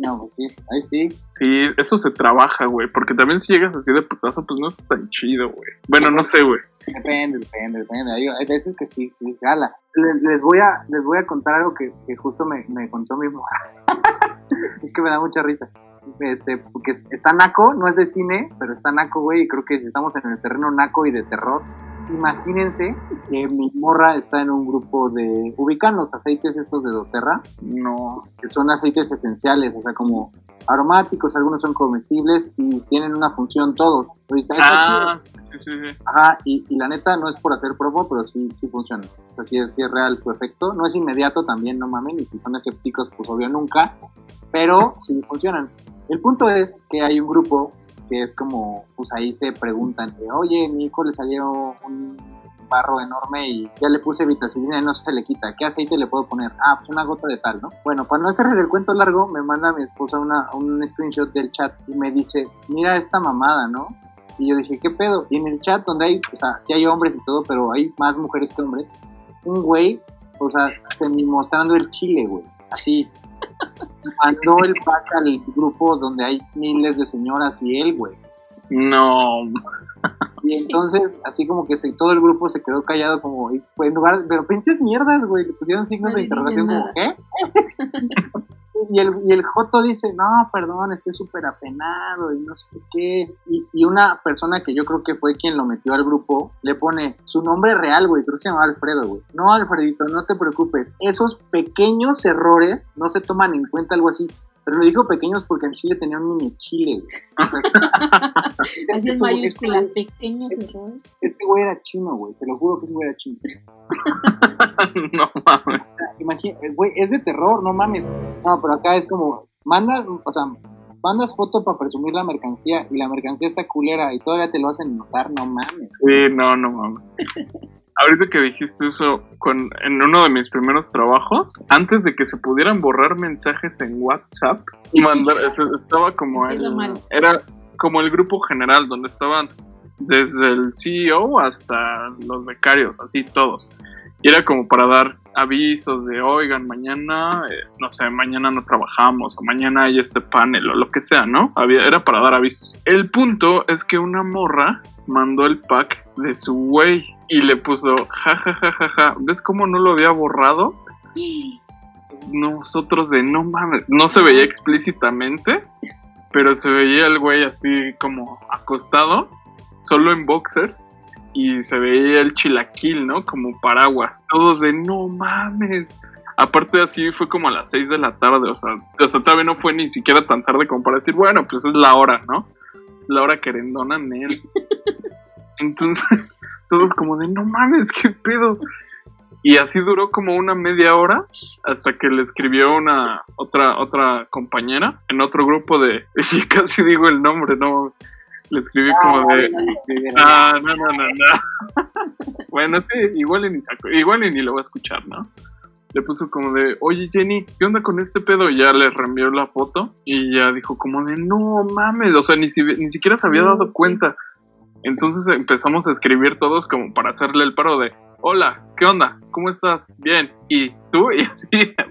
No, pues sí, ahí sí. Sí, eso se trabaja, güey, porque también si llegas así de putazo, pues no es tan chido, güey. Bueno, no sé, güey. Depende, depende, depende. Hay, hay veces que sí, sí, jala. Les, les voy a, les voy a contar algo que, que justo me, me contó mi mujer. es que me da mucha risa. Este, porque está naco, no es de cine, pero está naco, güey, y creo que si estamos en el terreno naco y de terror, imagínense que mi morra está en un grupo de, ubican los aceites estos de doTERRA, No. que son aceites esenciales, o sea, como aromáticos, algunos son comestibles y tienen una función todos. Ahorita Ah, sí, sí, sí. Ajá, y, y la neta no es por hacer promo, pero sí, sí funciona. O sea, sí, sí es real su efecto. No es inmediato también, no mamen, y si son escépticos, pues obvio nunca, pero sí funcionan. El punto es que hay un grupo que es como, pues ahí se preguntan, de, oye, mi hijo le salió un barro enorme y ya le puse vitacilina y no se le quita. ¿Qué aceite le puedo poner? Ah, pues una gota de tal, ¿no? Bueno, para no hacerles el cuento largo, me manda mi esposa una, un screenshot del chat y me dice, mira esta mamada, ¿no? Y yo dije, ¿qué pedo? Y en el chat donde hay, o sea, sí hay hombres y todo, pero hay más mujeres que hombres, un güey, o sea, semi mostrando el chile, güey. Así. Mandó el pack al grupo donde hay miles de señoras y él, güey. No. Y entonces, así como que se, todo el grupo se quedó callado, como, en lugar, pero pinches mierdas, güey, le pusieron signos de interrogación, como, ¿qué? y, el, y el Joto dice, no, perdón, estoy súper apenado y no sé qué. Y, y una persona que yo creo que fue quien lo metió al grupo, le pone su nombre real, güey, creo que se llama Alfredo, güey. No, Alfredito, no te preocupes, esos pequeños errores no se toman en cuenta, algo así. Pero le dijo pequeños porque en Chile tenía un mini Chile. Así en Este- mayúscula, este- pequeños errores. Este güey era chino, güey. Te lo juro que ese güey era chino. no mames. Imagínate, güey, es de terror, no mames. No, pero acá es como, mandas, o sea, mandas foto para presumir la mercancía y la mercancía está culera y todavía te lo hacen notar, no mames. Sí, no, no mames. Ahorita que dijiste eso, con, en uno de mis primeros trabajos, antes de que se pudieran borrar mensajes en WhatsApp, mandar, estaba como el, era como el grupo general, donde estaban desde el CEO hasta los becarios, así todos. Y era como para dar avisos de, oigan, mañana, eh, no sé, mañana no trabajamos, o mañana hay este panel, o lo que sea, ¿no? Había, era para dar avisos. El punto es que una morra mandó el pack de su güey y le puso, ja, ja, ja, ja, ja, ¿ves cómo no lo había borrado? Nosotros de, no mames, no se veía explícitamente, pero se veía el güey así como acostado, solo en boxer, y se veía el chilaquil, ¿no? Como paraguas. Todos de, no mames. Aparte así fue como a las 6 de la tarde, o sea, o sea, todavía no fue ni siquiera tan tarde como para decir, bueno, pues es la hora, ¿no? La hora querendona en él. Entonces, todos como de, no mames, qué pedo. Y así duró como una media hora hasta que le escribió una otra otra compañera en otro grupo de y casi digo el nombre, no le escribí como de ah, no, no, no, no. bueno, sí, igual y ni saco- igual y ni lo voy a escuchar, ¿no? Le puso como de, oye Jenny, ¿qué onda con este pedo? Y ya le reenvió la foto y ya dijo como de, no mames, o sea, ni, si- ni siquiera se había dado cuenta. Entonces empezamos a escribir todos como para hacerle el paro de, hola, ¿qué onda? ¿Cómo estás? Bien. ¿Y tú? Y así,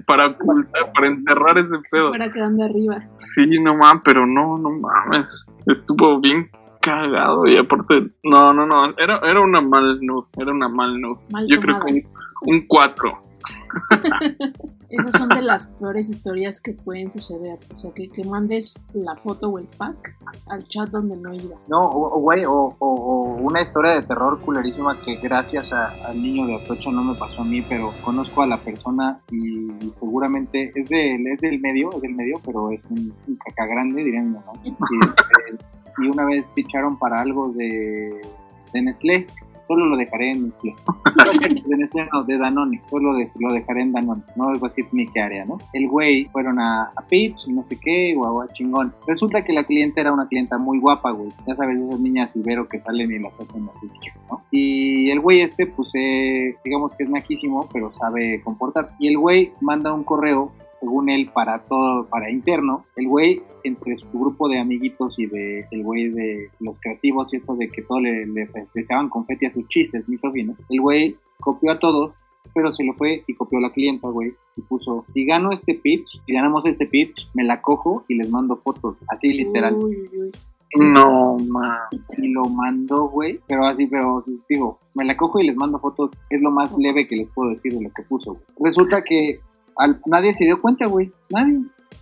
para ocultar, para enterrar ese Se pedo. fuera quedando arriba. Sí, no mames, pero no, no mames. Estuvo bien cagado y aparte, no, no, no, era, era una mal nude, era una mal nude. Mal Yo creo tomada. que un, un 4. Esas son de las peores historias que pueden suceder. O sea, que, que mandes la foto o el pack al chat donde no iba. No, o, güey, o, o- o una historia de terror culerísima que gracias a- al niño de Atocha no me pasó a mí, pero conozco a la persona y, seguramente es, del es del medio, es del medio, pero es un, un caca grande, diría mi mamá. Y, y una vez ficharon para algo de, de Nestlé, solo lo dejaré en Nestlé. de Nestlé no, de Danone, solo de- lo dejaré en Danone, no a decir ni qué área, ¿no? El güey fueron a, a Pitch y no sé qué, guau, chingón. Resulta que la clienta era una clienta muy guapa, güey. Ya sabes, esas niñas Ibero que salen y las hacen así, ¿no? Y el güey este, pues, eh, digamos que es naquísimo, pero sabe comportar. Y el güey manda un correo según él, para todo, para interno, el güey, entre su grupo de amiguitos y de el güey de los creativos y esto de que todo le, le festejaban confeti a sus chistes misóginos, el güey copió a todos, pero se lo fue y copió a la clienta, güey, y puso, si gano este pitch, si ganamos este pitch, me la cojo y les mando fotos, así literal. Uy, uy, uy. No, man. Y lo mandó, güey, pero así, pero digo, me la cojo y les mando fotos, es lo más leve que les puedo decir de lo que puso, güey. Resulta que al, nadie se dio cuenta, güey, nadie.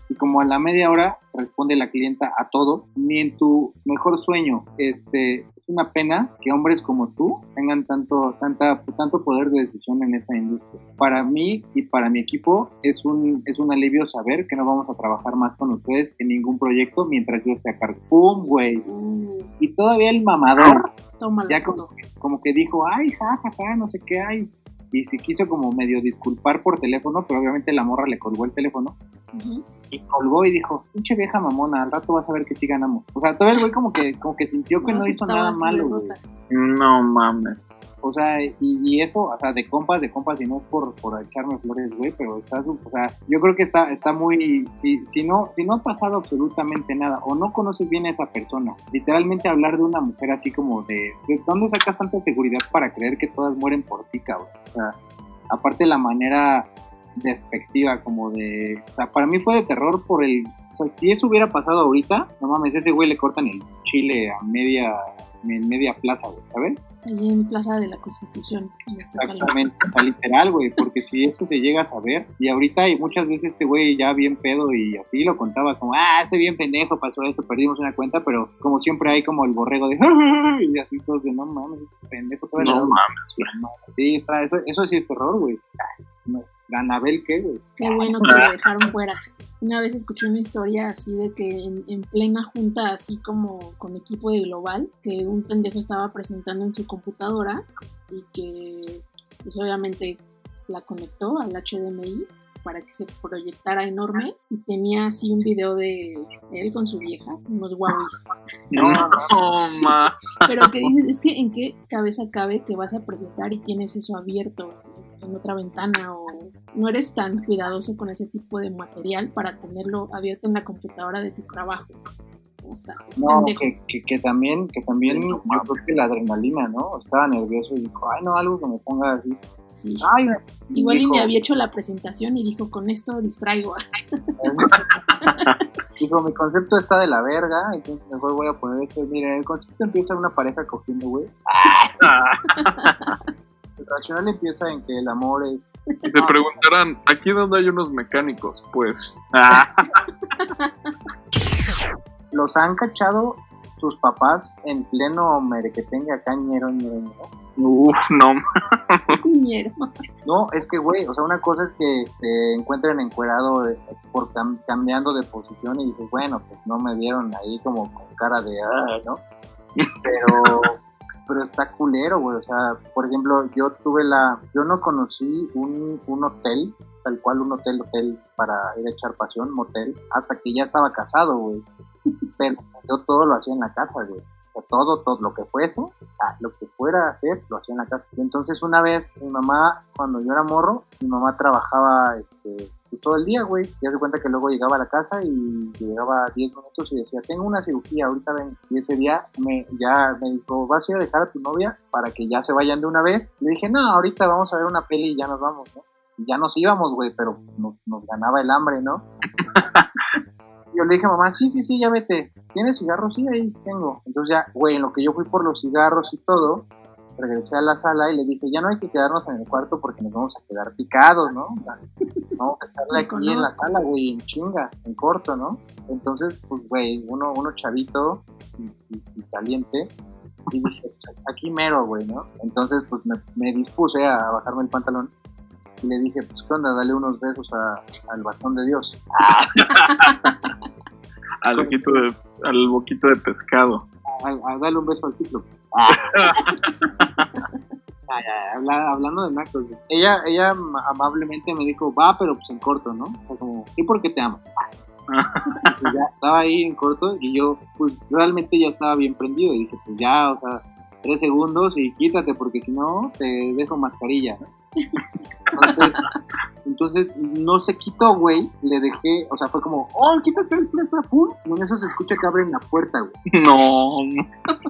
Y como a la media hora responde la clienta a todo, ni en tu mejor sueño, este, una pena que hombres como tú tengan tanto, tanta, tanto poder de decisión en esta industria. Para mí y para mi equipo es un, es un alivio saber que no vamos a trabajar más con ustedes en ningún proyecto mientras yo esté a cargo. ¡Pum, güey! Uh, Y todavía el mamador tómalo. ya como, como que dijo, ay, jajaja, no sé qué hay. Y se quiso como medio disculpar por teléfono, pero obviamente la morra le colgó el teléfono. Y colgó y dijo, pinche vieja mamona, al rato vas a ver que sí ganamos. O sea, todavía el güey como que, como que sintió que no, hizo nada malo, güey. No mames. O sea, y, y eso, o sea, de compas, de compas, y no es por, por echarme flores, güey, pero está, o sea, yo creo que está, está muy, si, si no, si no ha pasado absolutamente nada, o no conoces bien a esa persona, literalmente hablar de una mujer así como de, ¿de dónde sacas tanta seguridad para creer que todas mueren por ti, cabrón? O sea, aparte la manera despectiva, como de, o sea, para mí fue de terror por el, o sea, si eso hubiera pasado ahorita, no mames, ese güey le cortan el chile a media, en media plaza, güey, ¿sabes? Ahí en Plaza de la Constitución. el. Exactamente, sea, literal, güey, porque si eso te llega a saber, y ahorita y muchas veces este güey ya bien pedo y así lo contaba como, ah, ese bien pendejo, pasó esto, perdimos una cuenta, pero como siempre hay como el borrego de, y así todos de, no mames, ese pendejo todavía No le da- mames. Sí, está, eso, eso sí es terror, güey. Ay, no, Anabel, ¿qué, güey? Qué bueno que lo dejaron fuera. Una vez escuché una historia así de que en, en plena junta, así como con equipo de Global, que un pendejo estaba presentando en su computadora y que pues obviamente la conectó al HDMI para que se proyectara enorme y tenía así un video de él con su vieja, unos guauis. No, Sí. ma. Pero que dices, es que en qué cabeza cabe que vas a presentar y tienes eso abierto en otra ventana o no eres tan cuidadoso con ese tipo de material para tenerlo abierto en la computadora de tu trabajo. Es No, que, que, que también, que también, No yo creo que la adrenalina, ¿no? Estaba nervioso y dijo, ay, no, algo que me ponga así. Sí. Ay, Igual y dijo- me había hecho la presentación y dijo, con esto distraigo. Dijo, mi concepto está de la verga, entonces mejor voy a poner esto. Miren, el concepto empieza en una pareja cogiendo, güey. El racional empieza en que el amor es... Y se preguntarán, ¿aquí donde hay unos mecánicos? Pues. Los han cachado sus papás en pleno merequetengue acá, ñero, ñero, ñero. uf, no. No, es que, güey, o sea, una cosa es que te encuentren encuerado de- por cam- cambiando de posición y dices, bueno, pues no me vieron ahí como con cara de, ah, ¿no? Pero, pero está culero, güey, o sea, por ejemplo, yo tuve la, yo no conocí un, un hotel, tal cual un hotel, hotel para ir a echar pasión, motel, hasta que ya estaba casado, güey. Yo todo lo hacía en la casa, güey. O todo, todo lo que fuese, ah, lo que fuera hacer, lo hacía en la casa. Y entonces una vez, mi mamá, cuando yo era morro, mi mamá trabajaba este, pues, todo el día, güey. Y hace cuenta que luego llegaba a la casa y llegaba 10 minutos y decía, tengo una cirugía, ahorita ven. Y ese día me, ya me dijo, ¿vas a ir a dejar a tu novia para que ya se vayan de una vez? Le dije, no, ahorita vamos a ver una peli y ya nos vamos, ¿no? Y ya nos íbamos, güey, pero nos, nos ganaba el hambre, ¿no? yo le dije a mamá, sí, sí, sí, ya vete. ¿Tienes cigarros? Sí, ahí tengo. Entonces ya, güey, en lo que yo fui por los cigarros y todo, regresé a la sala y le dije, ya no hay que quedarnos en el cuarto porque nos vamos a quedar picados, ¿no? Vamos a estarle aquí en la sala, güey, en chinga, en corto, ¿no? Entonces, pues, güey, uno, uno chavito y, y- y caliente. Y dije, "Pues, aquí mero, güey, ¿no? Entonces, pues me, me dispuse a bajarme el pantalón y le dije, pues, ¿qué onda? Dale unos besos a- al bastón de Dios. Al, ojito de, al boquito de pescado. a, a darle un beso al ciclo. Habla- hablando de nacos, ella, ella am- amablemente me dijo, va, pero pues en corto, ¿no? O sea, como, ¿y por qué te amo? Ya estaba ahí en corto y yo, pues realmente ya estaba bien prendido y dije, pues ya, o sea, tres segundos y quítate porque si no te dejo mascarilla, ¿no? Entonces, entonces no se quitó, güey, le dejé, o sea, fue como, oh, quítate el plata, pum, y en eso se escucha que abren la puerta, güey. No.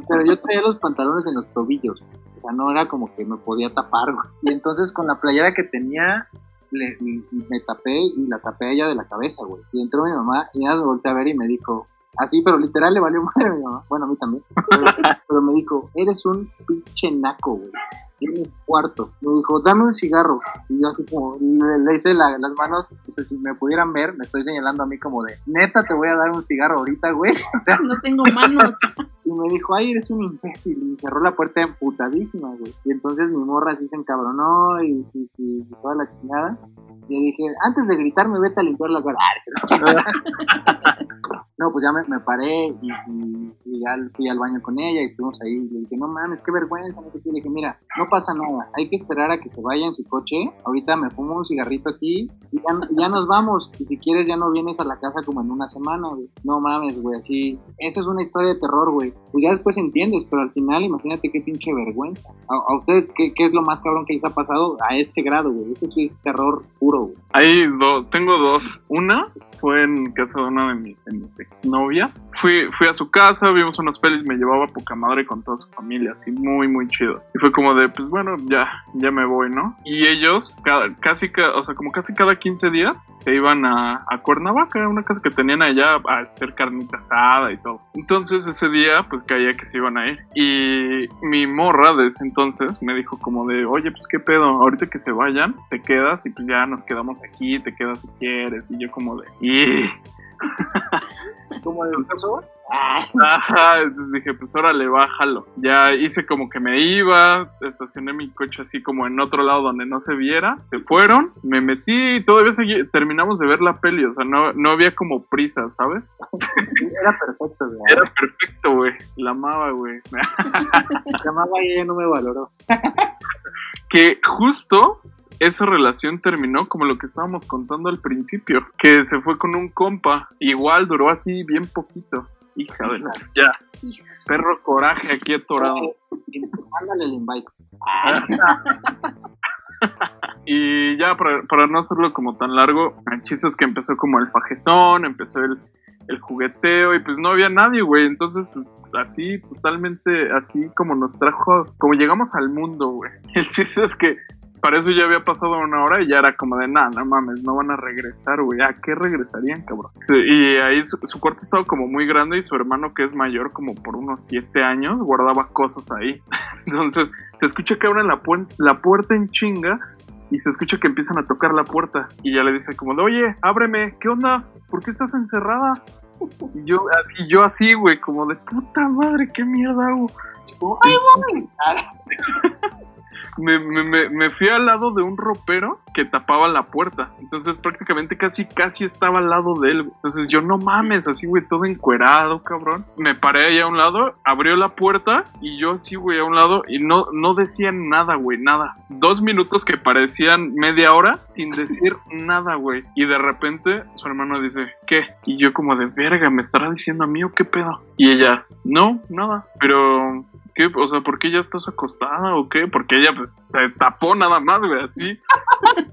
Pero yo traía los pantalones en los tobillos. O sea, no era como que me podía tapar, güey. Y entonces con la playera que tenía, le- y- y me tapé y la tapé a ella de la cabeza, güey. Y entró mi mamá y ella me volteó a ver y me dijo, así, pero literal le valió madre a mi mamá. Bueno, a mí también. Pero, pero me dijo, eres un pinche naco, güey. En un cuarto. Me dijo, dame un cigarro. Y yo así como, le, le hice la- las manos, o sea, si me pudieran ver, me estoy señalando a mí como de, neta te voy a dar un cigarro ahorita, güey. O sea, No tengo manos. y me dijo, ay, eres un imbécil. Y cerró la puerta emputadísima, güey. Y entonces mi morra así se encabronó y, y, y toda la chingada. Y le dije, antes de gritarme, vete a limpiar la cara. No, pues ya me, me paré y, y- ya fui al baño con ella y estuvimos ahí. Y le dije, no mames, qué vergüenza. No sé qué. Le dije, mira, no pasa nada. Hay que esperar a que se vaya en su coche. Ahorita me fumo un cigarrito aquí y ya, ya nos vamos. Y si quieres, ya no vienes a la casa como en una semana, güey. No mames, güey, así. Esa es una historia de terror, güey. Pues ya después entiendes, pero al final, imagínate qué pinche vergüenza. ¿A, ustedes qué, qué es lo más cabrón que les ha pasado a ese grado, güey? Sí es terror puro, güey. Hay dos, tengo dos. Una fue en casa de una de mis, de mis exnovias. Fui, fui a su casa, vimos unas pelis, me llevaba poca madre con toda su familia, así muy, muy chido. Y fue como de, pues bueno, ya, ya me voy, ¿no? Y ellos, cada- casi, ca- o sea, como casi cada 15 días, se iban a, a Cuernavaca, una casa que tenían allá a hacer carnita asada y todo. Entonces ese día, pues caía que se iban a ir. Y mi morra de ese entonces me dijo como de, oye, pues qué pedo, ahorita que se vayan, te quedas y pues ya nos quedamos aquí, te quedas si quieres. Y yo como de, y ¿Cómo de eso? Ajá, entonces dije, pues órale, bájalo. Ya hice como que me iba, estacioné mi coche así como en otro lado donde no se viera. Se fueron, me metí y todavía seguí, terminamos de ver la peli, o sea, no, no había como prisa, ¿sabes? Era perfecto, güey. Era perfecto, güey. La amaba, güey. llamaba y ella no me valoró. que justo esa relación terminó como lo que estábamos contando al principio, que se fue con un compa, igual duró así bien poquito. Hija de la... Ya, perro coraje aquí atorado. Mándale el invite. Y ya, para, para no hacerlo como tan largo, el chiste es que empezó como el fajezón, empezó el, el jugueteo y pues no había nadie, güey. Entonces, pues así, totalmente así como nos trajo, como llegamos al mundo, güey. El chiste es que para eso ya había pasado una hora y ya era como de, nada, no mames, no van a regresar, güey. ¿A qué regresarían, cabrón? Sí, y ahí su, su cuarto estaba como muy grande y su hermano, que es mayor como por unos siete años, guardaba cosas ahí. Entonces, se escucha que abren la, puen- la puerta en chinga y se escucha que empiezan a tocar la puerta y ya le dice como de, oye, ábreme, ¿qué onda? ¿Por qué estás encerrada? Y yo así, yo así, güey, como de puta madre, ¿qué mierda hago? ¡Ay, voy! Me, me, me, me fui al lado de un ropero que tapaba la puerta. Entonces prácticamente casi, casi estaba al lado de él. güey. Entonces yo no mames, así, güey, todo encuerado, cabrón. Me paré ahí a un lado, abrió la puerta y yo así, güey, a un lado y no, no decían nada, güey, nada. Dos minutos que parecían media hora sin decir nada, güey. Y de repente su hermano dice, ¿qué? Y yo como de verga, ¿me estará diciendo a mí o qué pedo? Y ella, no, nada. Pero ¿Qué? O sea, ¿por qué ya estás acostada o qué? Porque ella pues se tapó nada más, güey, así.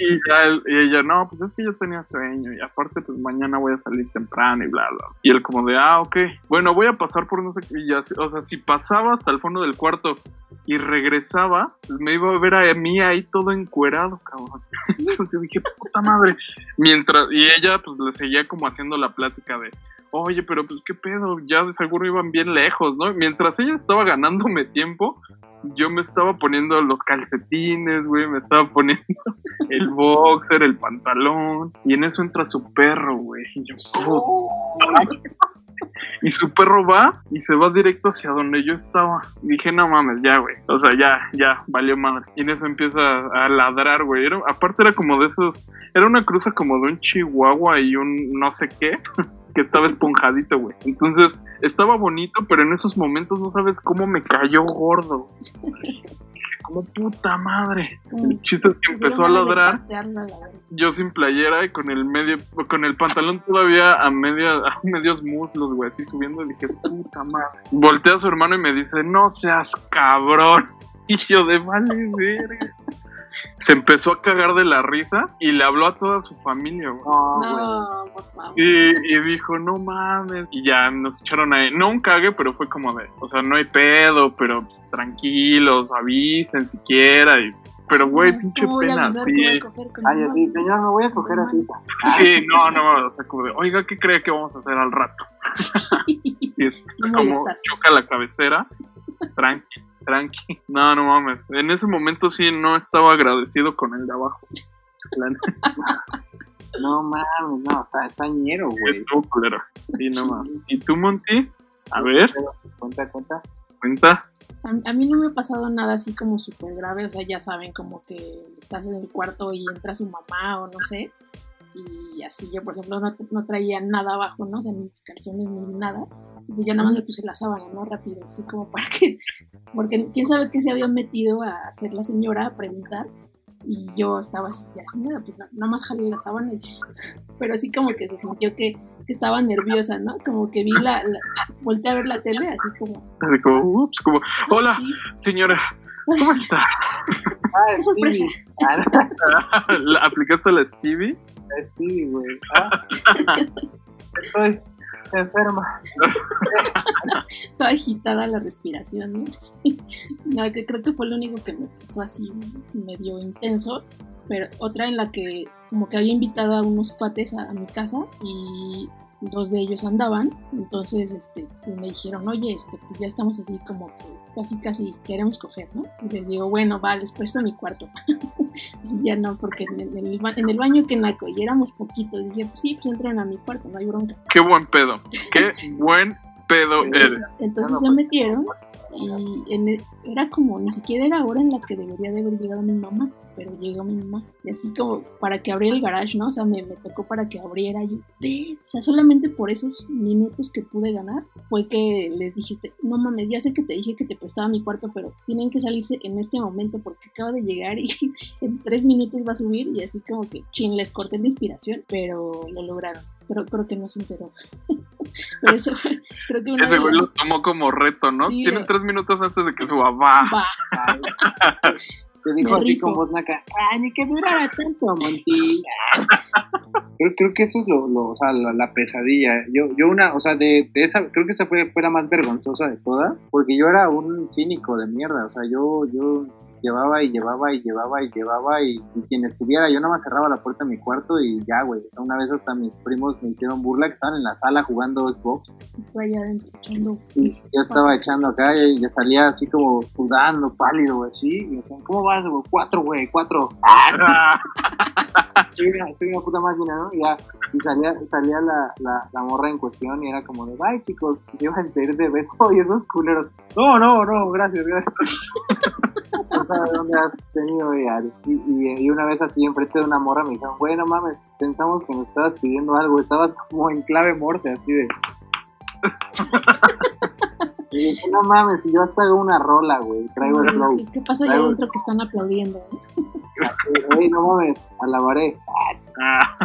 y, ya él- y ella, no, pues es que yo tenía sueño y aparte pues mañana voy a salir temprano y bla, bla. Y él como de, ah, ok, bueno, voy a pasar por no sé qué. Y ya, o sea, si pasaba hasta el fondo del cuarto y regresaba, pues me iba a ver a mí ahí todo encuerado, cabrón. Entonces yo dije, puta madre. Mientras, y ella pues le seguía como haciendo la plática de, oye, pero pues qué pedo, ya de seguro iban bien lejos, ¿no? Mientras ella estaba ganándome tiempo, yo me estaba poniendo los calcetines, güey, me estaba poniendo el boxer, el pantalón, y en eso entra su perro, güey. Y yo, "Puta". Y su perro va y se va directo hacia donde yo estaba. Dije, no mames, ya, güey. O sea, ya, ya, valió madre. Y en eso empieza a ladrar, güey. Aparte era como de esos, era una cruza como de un chihuahua y un no sé qué. que estaba esponjadito, güey. Entonces, estaba bonito, pero en esos momentos no sabes cómo me cayó gordo. Como puta madre. El chiste es que empezó a ladrar yo sin playera y con el medio, con el pantalón todavía a media, a medios muslos, güey, así subiendo, y dije, puta madre. Voltea a su hermano y me dice, no seas cabrón. Y yo de vale verga. Se empezó a cagar de la risa y le habló a toda su familia, güey. No, güey. No, por favor. Y, y dijo, no mames. Y ya nos echaron ahí. No un cague, pero fue como de, o sea, no hay pedo, pero pues, tranquilos, avisen siquiera. Y, pero, güey, pinche ¿Cómo voy a pena. Sí, que voy a coger con Ay, mamá? señor, me voy a coger así. Sí, no, no, o sea, como de, oiga, ¿qué cree que vamos a hacer al rato? Y es No como choca la cabecera, tranqui, tranqui. No, no mames. En ese momento sí no estaba agradecido con el de abajo. No mames, no, está, está ñero, güey. Sí, no mames. ¿Y tú, Monty? A ver, Cuenta, cuenta. cuenta. A, a mí no me ha pasado nada así como súper grave, o sea, ya saben, como que estás en el cuarto y entra su mamá o no sé. Y así yo, por ejemplo, no, no traía nada abajo, ¿no? O sea, ni calzones ni nada. Y ya nada más me puse la sábana, ¿no? Rápido, así como para que... Porque quién sabe qué se había metido a hacer la señora, a preguntar. Y yo estaba así, ya señora, pues na- nada más jalé la sábana y... Pero así como que se sintió que, que estaba nerviosa, ¿no? Como que vi la... la volteé a ver la tele, así como... Así como, ups, como, hola, "Sí, señora, ¿cómo está? Ah, Qué sorpresa. Ah, ¿La- ¿Aplicaste la Stevie? Es Stevie, güey. Ah. Estoy enferma. toda agitada la respiración, ¿no? Sí. No, que creo que fue lo único que me pasó así medio intenso, pero otra en la que como que había invitado a unos cuates a, a mi casa y dos de ellos andaban, entonces este, pues me dijeron, oye, este, pues ya estamos así como que casi casi queremos coger, ¿no? Y les digo, bueno, va, les presto mi cuarto. Así ya no, porque en el, en el baño que naco y éramos poquitos, dije, pues sí, pues entren a mi cuarto, no hay bronca. Qué buen pedo. Qué buen pedo eres. Entonces, se no, metieron y en el- era como, ni siquiera era hora en la que debería de haber llegado mi mamá, pero llegó mi mamá. Y así como para que abriera el garage, ¿no? O sea, me, me tocó para que abriera. Yo, o sea, solamente por esos minutos que pude ganar fue que les dijiste, no mames, ya sé que te dije que te prestaba mi cuarto, pero tienen que salirse en este momento porque acaba de llegar y en tres minutos va a subir y así como que, chin, les corté la inspiración, pero lo lograron. Pero creo que no se enteró. pero eso fue, creo que una Ese güey lo tomó como reto, ¿no? Sí, Tienen eh. tres minutos antes de que suba. Va. Va, Ay. Te dijo así con voz naca, ah, ni que durara tanto, Monty. Creo, creo que eso es lo, lo- o sea, la, la pesadilla. Yo, yo una, o sea, de, de esa, creo que esa fue, fue la más vergonzosa de todas, porque yo era un cínico de mierda, o sea, yo, yo llevaba y llevaba y llevaba y llevaba y, y quien estuviera, yo nada más cerraba la puerta de mi cuarto y ya, güey. Una vez hasta mis primos me hicieron burla que estaban en la sala jugando Xbox fue allá adentro echando. y yo estaba echando acá y ya salía así como sudando, pálido, güey, así. Y me decían, ¿cómo vas, güey? Cuatro, güey, cuatro. ¡Ah! soy, una, puta máquina, ¿no? Y ya, y salía, salía la, la, la morra en cuestión y era como de, bye, chicos, y iban a pedir de beso y esos culeros. No, no, no, gracias, gracias. no sabes dónde has tenido ya. Y, y, y una vez así, enfrente de una morra, me dijeron, güey, no mames, pensamos que nos estabas pidiendo algo, estabas como en clave morte, así de... Y dije, no mames, yo hasta hago una rola, güey, traigo el flow. ¿Qué, pasó allá adentro que están aplaudiendo? Güey, no mames, alabaré. Ah,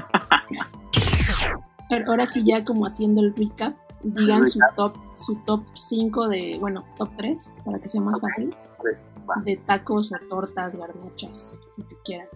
ahora sí, ya como haciendo el recap, digan su top su top 5 de, bueno, top 3, para que sea más fácil. De tacos o tortas, garnachas, lo que quieran.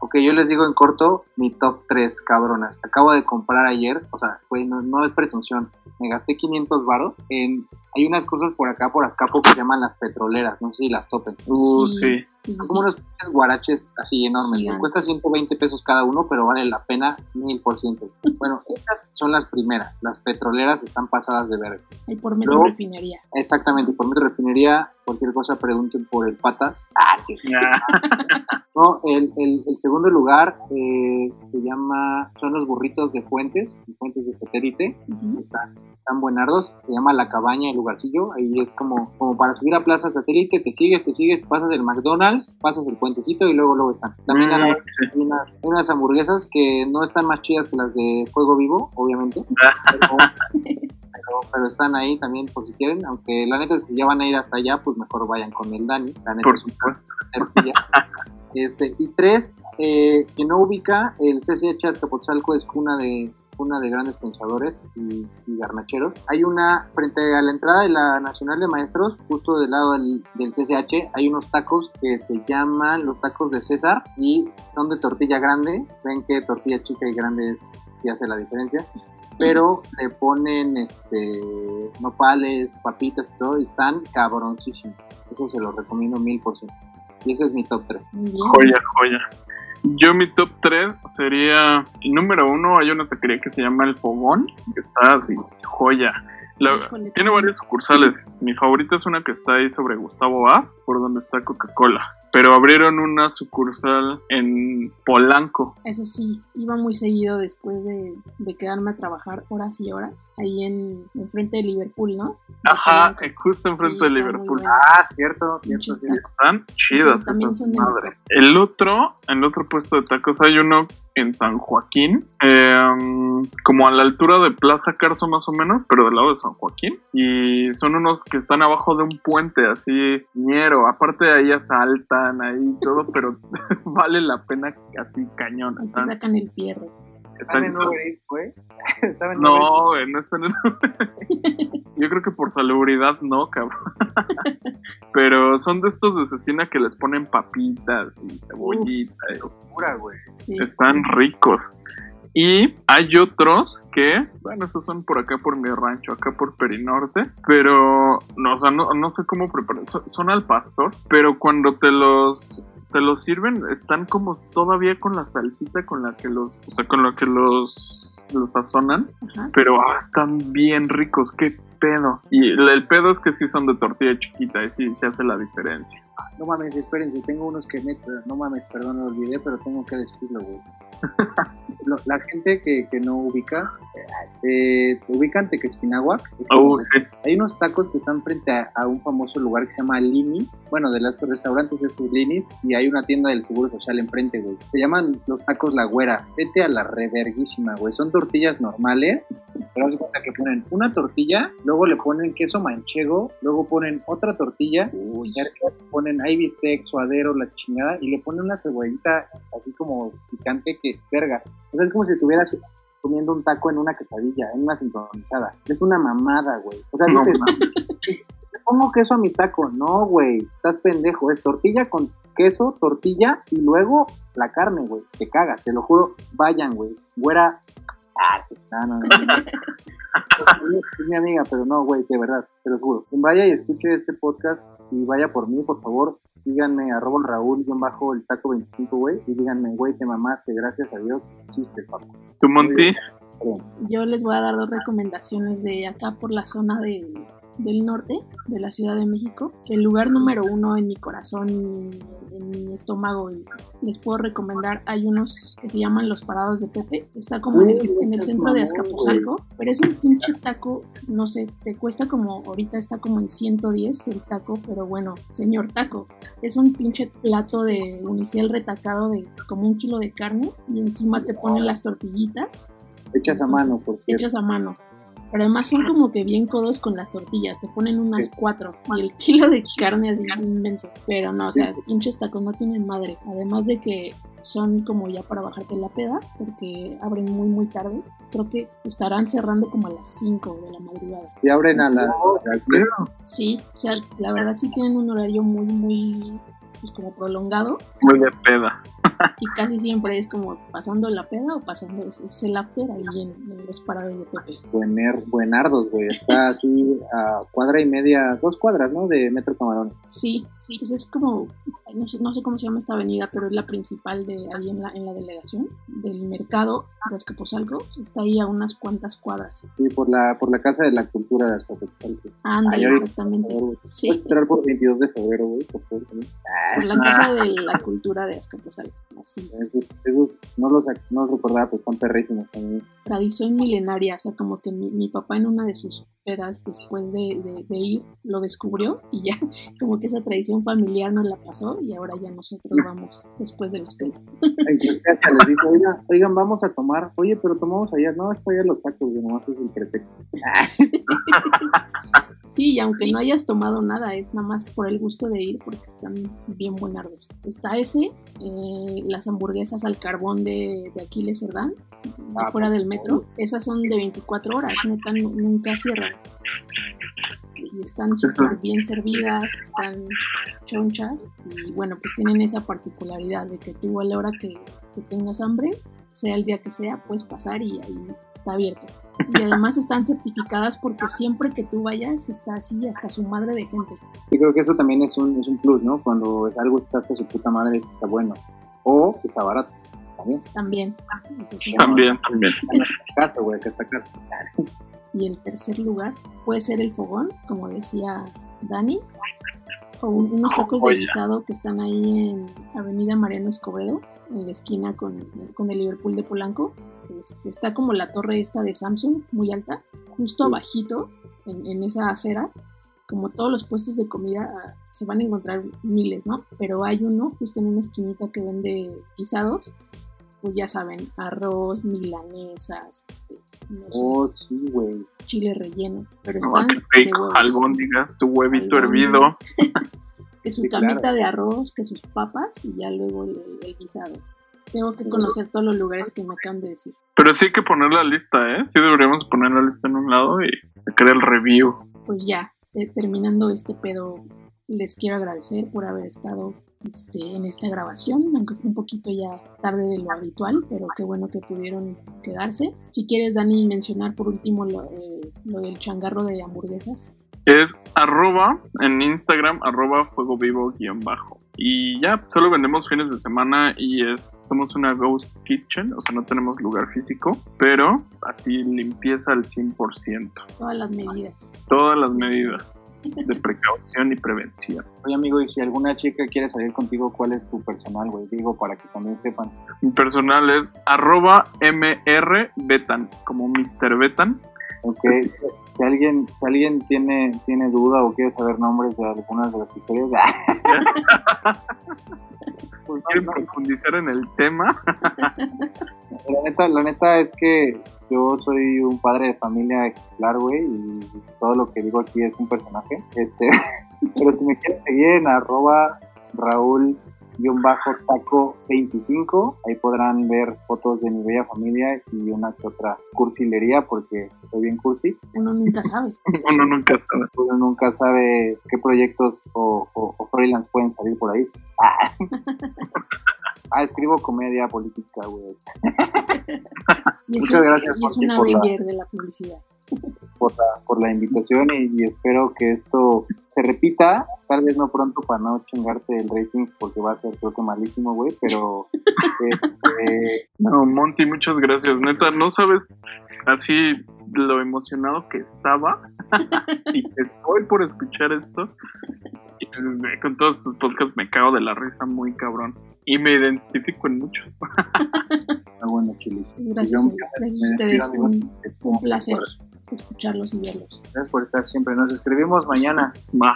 Ok, yo les digo en corto mi top 3, cabronas. Acabo de comprar ayer, o sea, güey, no, no es presunción. Me gasté 500 varos en... Hay unas cosas por acá, por acá, que se llaman las petroleras. No sé si las topen. uh, Sí. sí. Son como unos guaraches así enormes. Sí, cuesta 120 pesos cada uno, pero vale la pena mil por ciento. Bueno, estas son las primeras. Las petroleras están pasadas de verga. Ahí por metro Luego- refinería. Exactamente, por metro refinería, cualquier cosa pregunten por el patas. Ah, sí. Ah, No, el, el, el segundo lugar eh, se llama, son los burritos de Fuentes, Fuentes de satélite, están buenardos, se llama La Cabaña, el lugarcillo, ahí es como, como para subir a Plaza Satélite, te sigues, te sigues, pasas el McDonald's, pasas el puentecito y luego luego están. También Mm, hay, unas, hay unas hamburguesas que no están más chidas que las de Fuego Vivo, obviamente, pero, pero, pero están ahí también por si quieren, aunque la neta es que si ya van a ir hasta allá, pues mejor vayan con el Dani, la neta por supuesto. Este, y tres, eh, que no ubica, el CCH Azcapotzalco es cuna de cuna de grandes pensadores y, y garnacheros. Hay una, frente a la entrada de la Nacional de Maestros, justo del lado del, del CCH, hay unos tacos que se llaman los tacos de César y son de tortilla grande. Ven que tortilla chica y grande es, sí hace la diferencia. Pero le ponen este nopales, papitas y todo, y están cabroncísimos. Eso se lo recomiendo mil por ciento. Y ese es mi top 3. Muy bien. Joya, joya. Yo mi top 3 sería, número uno, hay una taquería que se llama El Fogón, que está así, joya. La- tiene varias sucursales. Mi favorita es una que está ahí sobre Gustavo A, por donde está Coca-Cola. Pero abrieron una sucursal en Polanco. Eso sí, iba muy seguido después de, de quedarme a trabajar horas y horas ahí en, en frente de Liverpool, ¿no? De Ajá, Polanco. eh, justo enfrente Sí, de Liverpool. Ah, cierto, cierto. Están chidas. también esas son de madres. El otro, el otro puesto de tacos, hay uno en San Joaquín, eh, como a la altura de Plaza Carso más o menos, pero del lado de San Joaquín. Y son unos que están abajo de un puente, así, ñero. Aparte de ahí asaltan, ahí todo, pero vale la pena así cañón. Ahí te Están- sacan el fierro. ¿Están en Uber Eats, güey? ¿Estaban en Uber? No, güey, no están en... Yo creo que por salubridad no, cabrón. Pero son de estos de cecina que les ponen papitas y cebollita. y- Locura, güey. Sí. Están ricos. Y hay otros que, bueno, esos son por acá por mi rancho, acá por Perinorte, pero no, o sea, no, no sé cómo preparar, son, son al pastor, pero cuando te los te los sirven están como todavía con la salsita con la que los, o sea, con la que los los sazonan, Ajá. pero ah, están bien ricos, qué pedo. Y el, el pedo es que sí son de tortilla chiquita y sí se hace la diferencia. No mames, espérense, tengo unos que neta, no mames, perdón, me olvidé, pero tengo que decirlo, güey. Lo- la gente que, que no ubica, eh, ubican Tequespinahuac. Es Oh, sí. Hay unos tacos que están frente a, a un famoso lugar que se llama Lini, bueno, de los restaurantes estos Linis, y hay una tienda del Seguro Social enfrente, güey. Se llaman los tacos La Güera. Vete a la reverguísima, güey. Son tortillas normales, pero haz de cuenta que ponen una tortilla, luego le ponen queso manchego, luego ponen otra tortilla, Uy, le ponen ahí bistec, suadero, la chingada, y le ponen una cebollita así como picante que verga. O sea, es como si estuvieras comiendo un taco en una quesadilla, en una sincronizada. Es una mamada, güey. O sea, No dices, pongo queso a mi taco. No, güey, estás pendejo. Es tortilla con queso, tortilla y luego la carne, güey. Te cagas, te lo juro. Vayan, güey. Güera. Ah, no, no, no. Es mi amiga, pero no, güey, de verdad, te lo juro. Vaya y escuche este podcast y vaya por mí, por favor. Síganme, arroba Raúl, guion bajo el taco 25, güey. Y díganme, güey, te mamaste, gracias a Dios. Existe, papá. ¿Tú, Monty? yo les voy a dar dos recomendaciones de acá por la zona de, del norte de la Ciudad de México. El lugar número uno en mi corazón y en mi estómago y les puedo recomendar, hay unos que se llaman Los Parados de Pepe. Está como en el, en el centro de Azcapotzalco, pero es un pinche taco, no sé, te cuesta como, ahorita está como en 110 el taco, pero bueno, señor taco, es un pinche plato de unicel retacado de como un kilo de carne y encima te ponen las tortillitas Hechas a mano, por cierto. hechas a mano. Pero además son como que bien codos con las tortillas, te ponen unas cuatro y el kilo de carne es inmenso. Pero no, o sea, pinches tacos no tienen madre. Además de que son como ya para bajarte la peda, porque abren muy muy tarde. Creo que estarán cerrando como a las 5 de la madrugada. Y abren a la... Sí, o sea, la verdad sí tienen un horario muy muy pues como prolongado Muy de peda. Y casi siempre es como pasando la peda o pasando es, el after ahí en, en los parados de Pepe. Buener, buenardos, güey. Está así a cuadra y media, dos cuadras, ¿no? De Metro Camarón. Sí, sí, pues es como, no sé, no sé cómo se llama esta avenida, pero es la principal de ahí en la, en la delegación del mercado de Azcapotzalco. Está ahí a unas cuantas cuadras. Sí, por la, por la Casa de la Cultura de Azcapotzalco. Ándale, exactamente. Por. Sí, Puedes entrar por 22 de febrero, güey, por favor. por la casa de la cultura de Azcapotzalco. Así, no los, no los recordaba, pues son perrísimos también. tradición milenaria, o sea, como que mi, mi papá en una de sus pedas después de, de- de ir lo descubrió y ya como que esa tradición familiar nos la pasó y ahora ya nosotros vamos después de los pedas. Les dijo, oigan, oigan, vamos a tomar. Oye, pero tomamos allá. No, es para allá los tacos, nomás es el pretexto. Sí, y aunque no hayas tomado nada, es nada más por el gusto de ir porque están bien buenardos. Está ese, eh, las hamburguesas al carbón de, de Aquiles Cerdán, Ah, afuera por del metro. Esas son de 24 horas, neta, nu- nunca cierran. Y están súper bien servidas, están chonchas. Y bueno, pues tienen esa particularidad de que tú a la hora que, que tengas hambre, sea el día que sea, puedes pasar y ahí está abierto. Y además están certificadas porque siempre que tú vayas está así hasta su madre de gente. Yo creo que eso también es un, es un plus, ¿no? Cuando algo está hasta su puta madre, está bueno. O está barato. También. También. También, también. Caso, güey, que está caro. Y el tercer lugar puede ser el fogón, como decía Dani. o un- unos tacos de guisado que están ahí en Avenida Mariano Escobedo, en la esquina con, con el Liverpool de Polanco. Este, está como la torre esta de Samsung, muy alta, justo abajito, en, en esa acera. Como todos los puestos de comida, ah, se van a encontrar miles, ¿no? Pero hay uno justo en una esquinita que vende guisados, pues ya saben, arroz, milanesas, este, no sé, Oh, sí, güey. chile relleno, pero No, están qué de huevos. Albóndigas, tu huevito Albóndiga. hervido. que su Sí, camita claro. de arroz, que sus papas y ya luego el, el guisado. Tengo que conocer todos los lugares que me acaban de decir. Pero sí hay que poner la lista, ¿eh? Sí deberíamos poner la lista en un lado y sacar el review. Pues ya, eh, terminando este pedo, les quiero agradecer por haber estado este, en esta grabación, aunque fue un poquito ya tarde de lo habitual, pero qué bueno que pudieron quedarse. Si quieres, Dani, mencionar por último lo, eh, lo del changarro de hamburguesas. Es arroba en Instagram, arroba fuego vivo guion bajo. Y ya, solo vendemos fines de semana y es, somos una ghost kitchen, o sea, no tenemos lugar físico, pero así limpieza al 100%. Todas las medidas. Todas las medidas de precaución y prevención. Oye, amigo, y si alguna chica quiere salir contigo, ¿cuál es tu personal, güey? Digo, para que también sepan. Mi personal es arroba mr betan, como Mr. Betan. Ok, si, si alguien, si alguien tiene, tiene duda o quiere saber nombres de algunas de las historias, pues no, ¿Quieren no, profundizar en el tema? La neta, la neta es que yo soy un padre de familia ejemplar, güey, y todo lo que digo aquí es un personaje. Este, pero si me quieren seguir en arroba Raúl taco 25 ahí podrán ver fotos de mi bella familia y una que otra cursilería porque soy bien cursi Uno nunca sabe. Uno nunca sabe. uno nunca sabe qué proyectos o, o, o freelance pueden salir por ahí ah, Ah, escribo comedia política güey Muchas gracias, y es una por la- de la publicidad. Por la, por la invitación y, y espero que esto se repita, tal vez no pronto para no chingarte el rating porque va a ser creo que malísimo, güey, pero este, No, Monty, muchas gracias. Neta, no sabes así lo emocionado que estaba y que estoy por escuchar esto. Y, eh, con todos estos podcasts me cago de la risa muy cabrón. Y me identifico en muchos. ah, bueno, chilis. Gracias, gracias a ustedes. un placer escucharlos y verlos. Gracias por estar siempre. Nos escribimos mañana. Bye.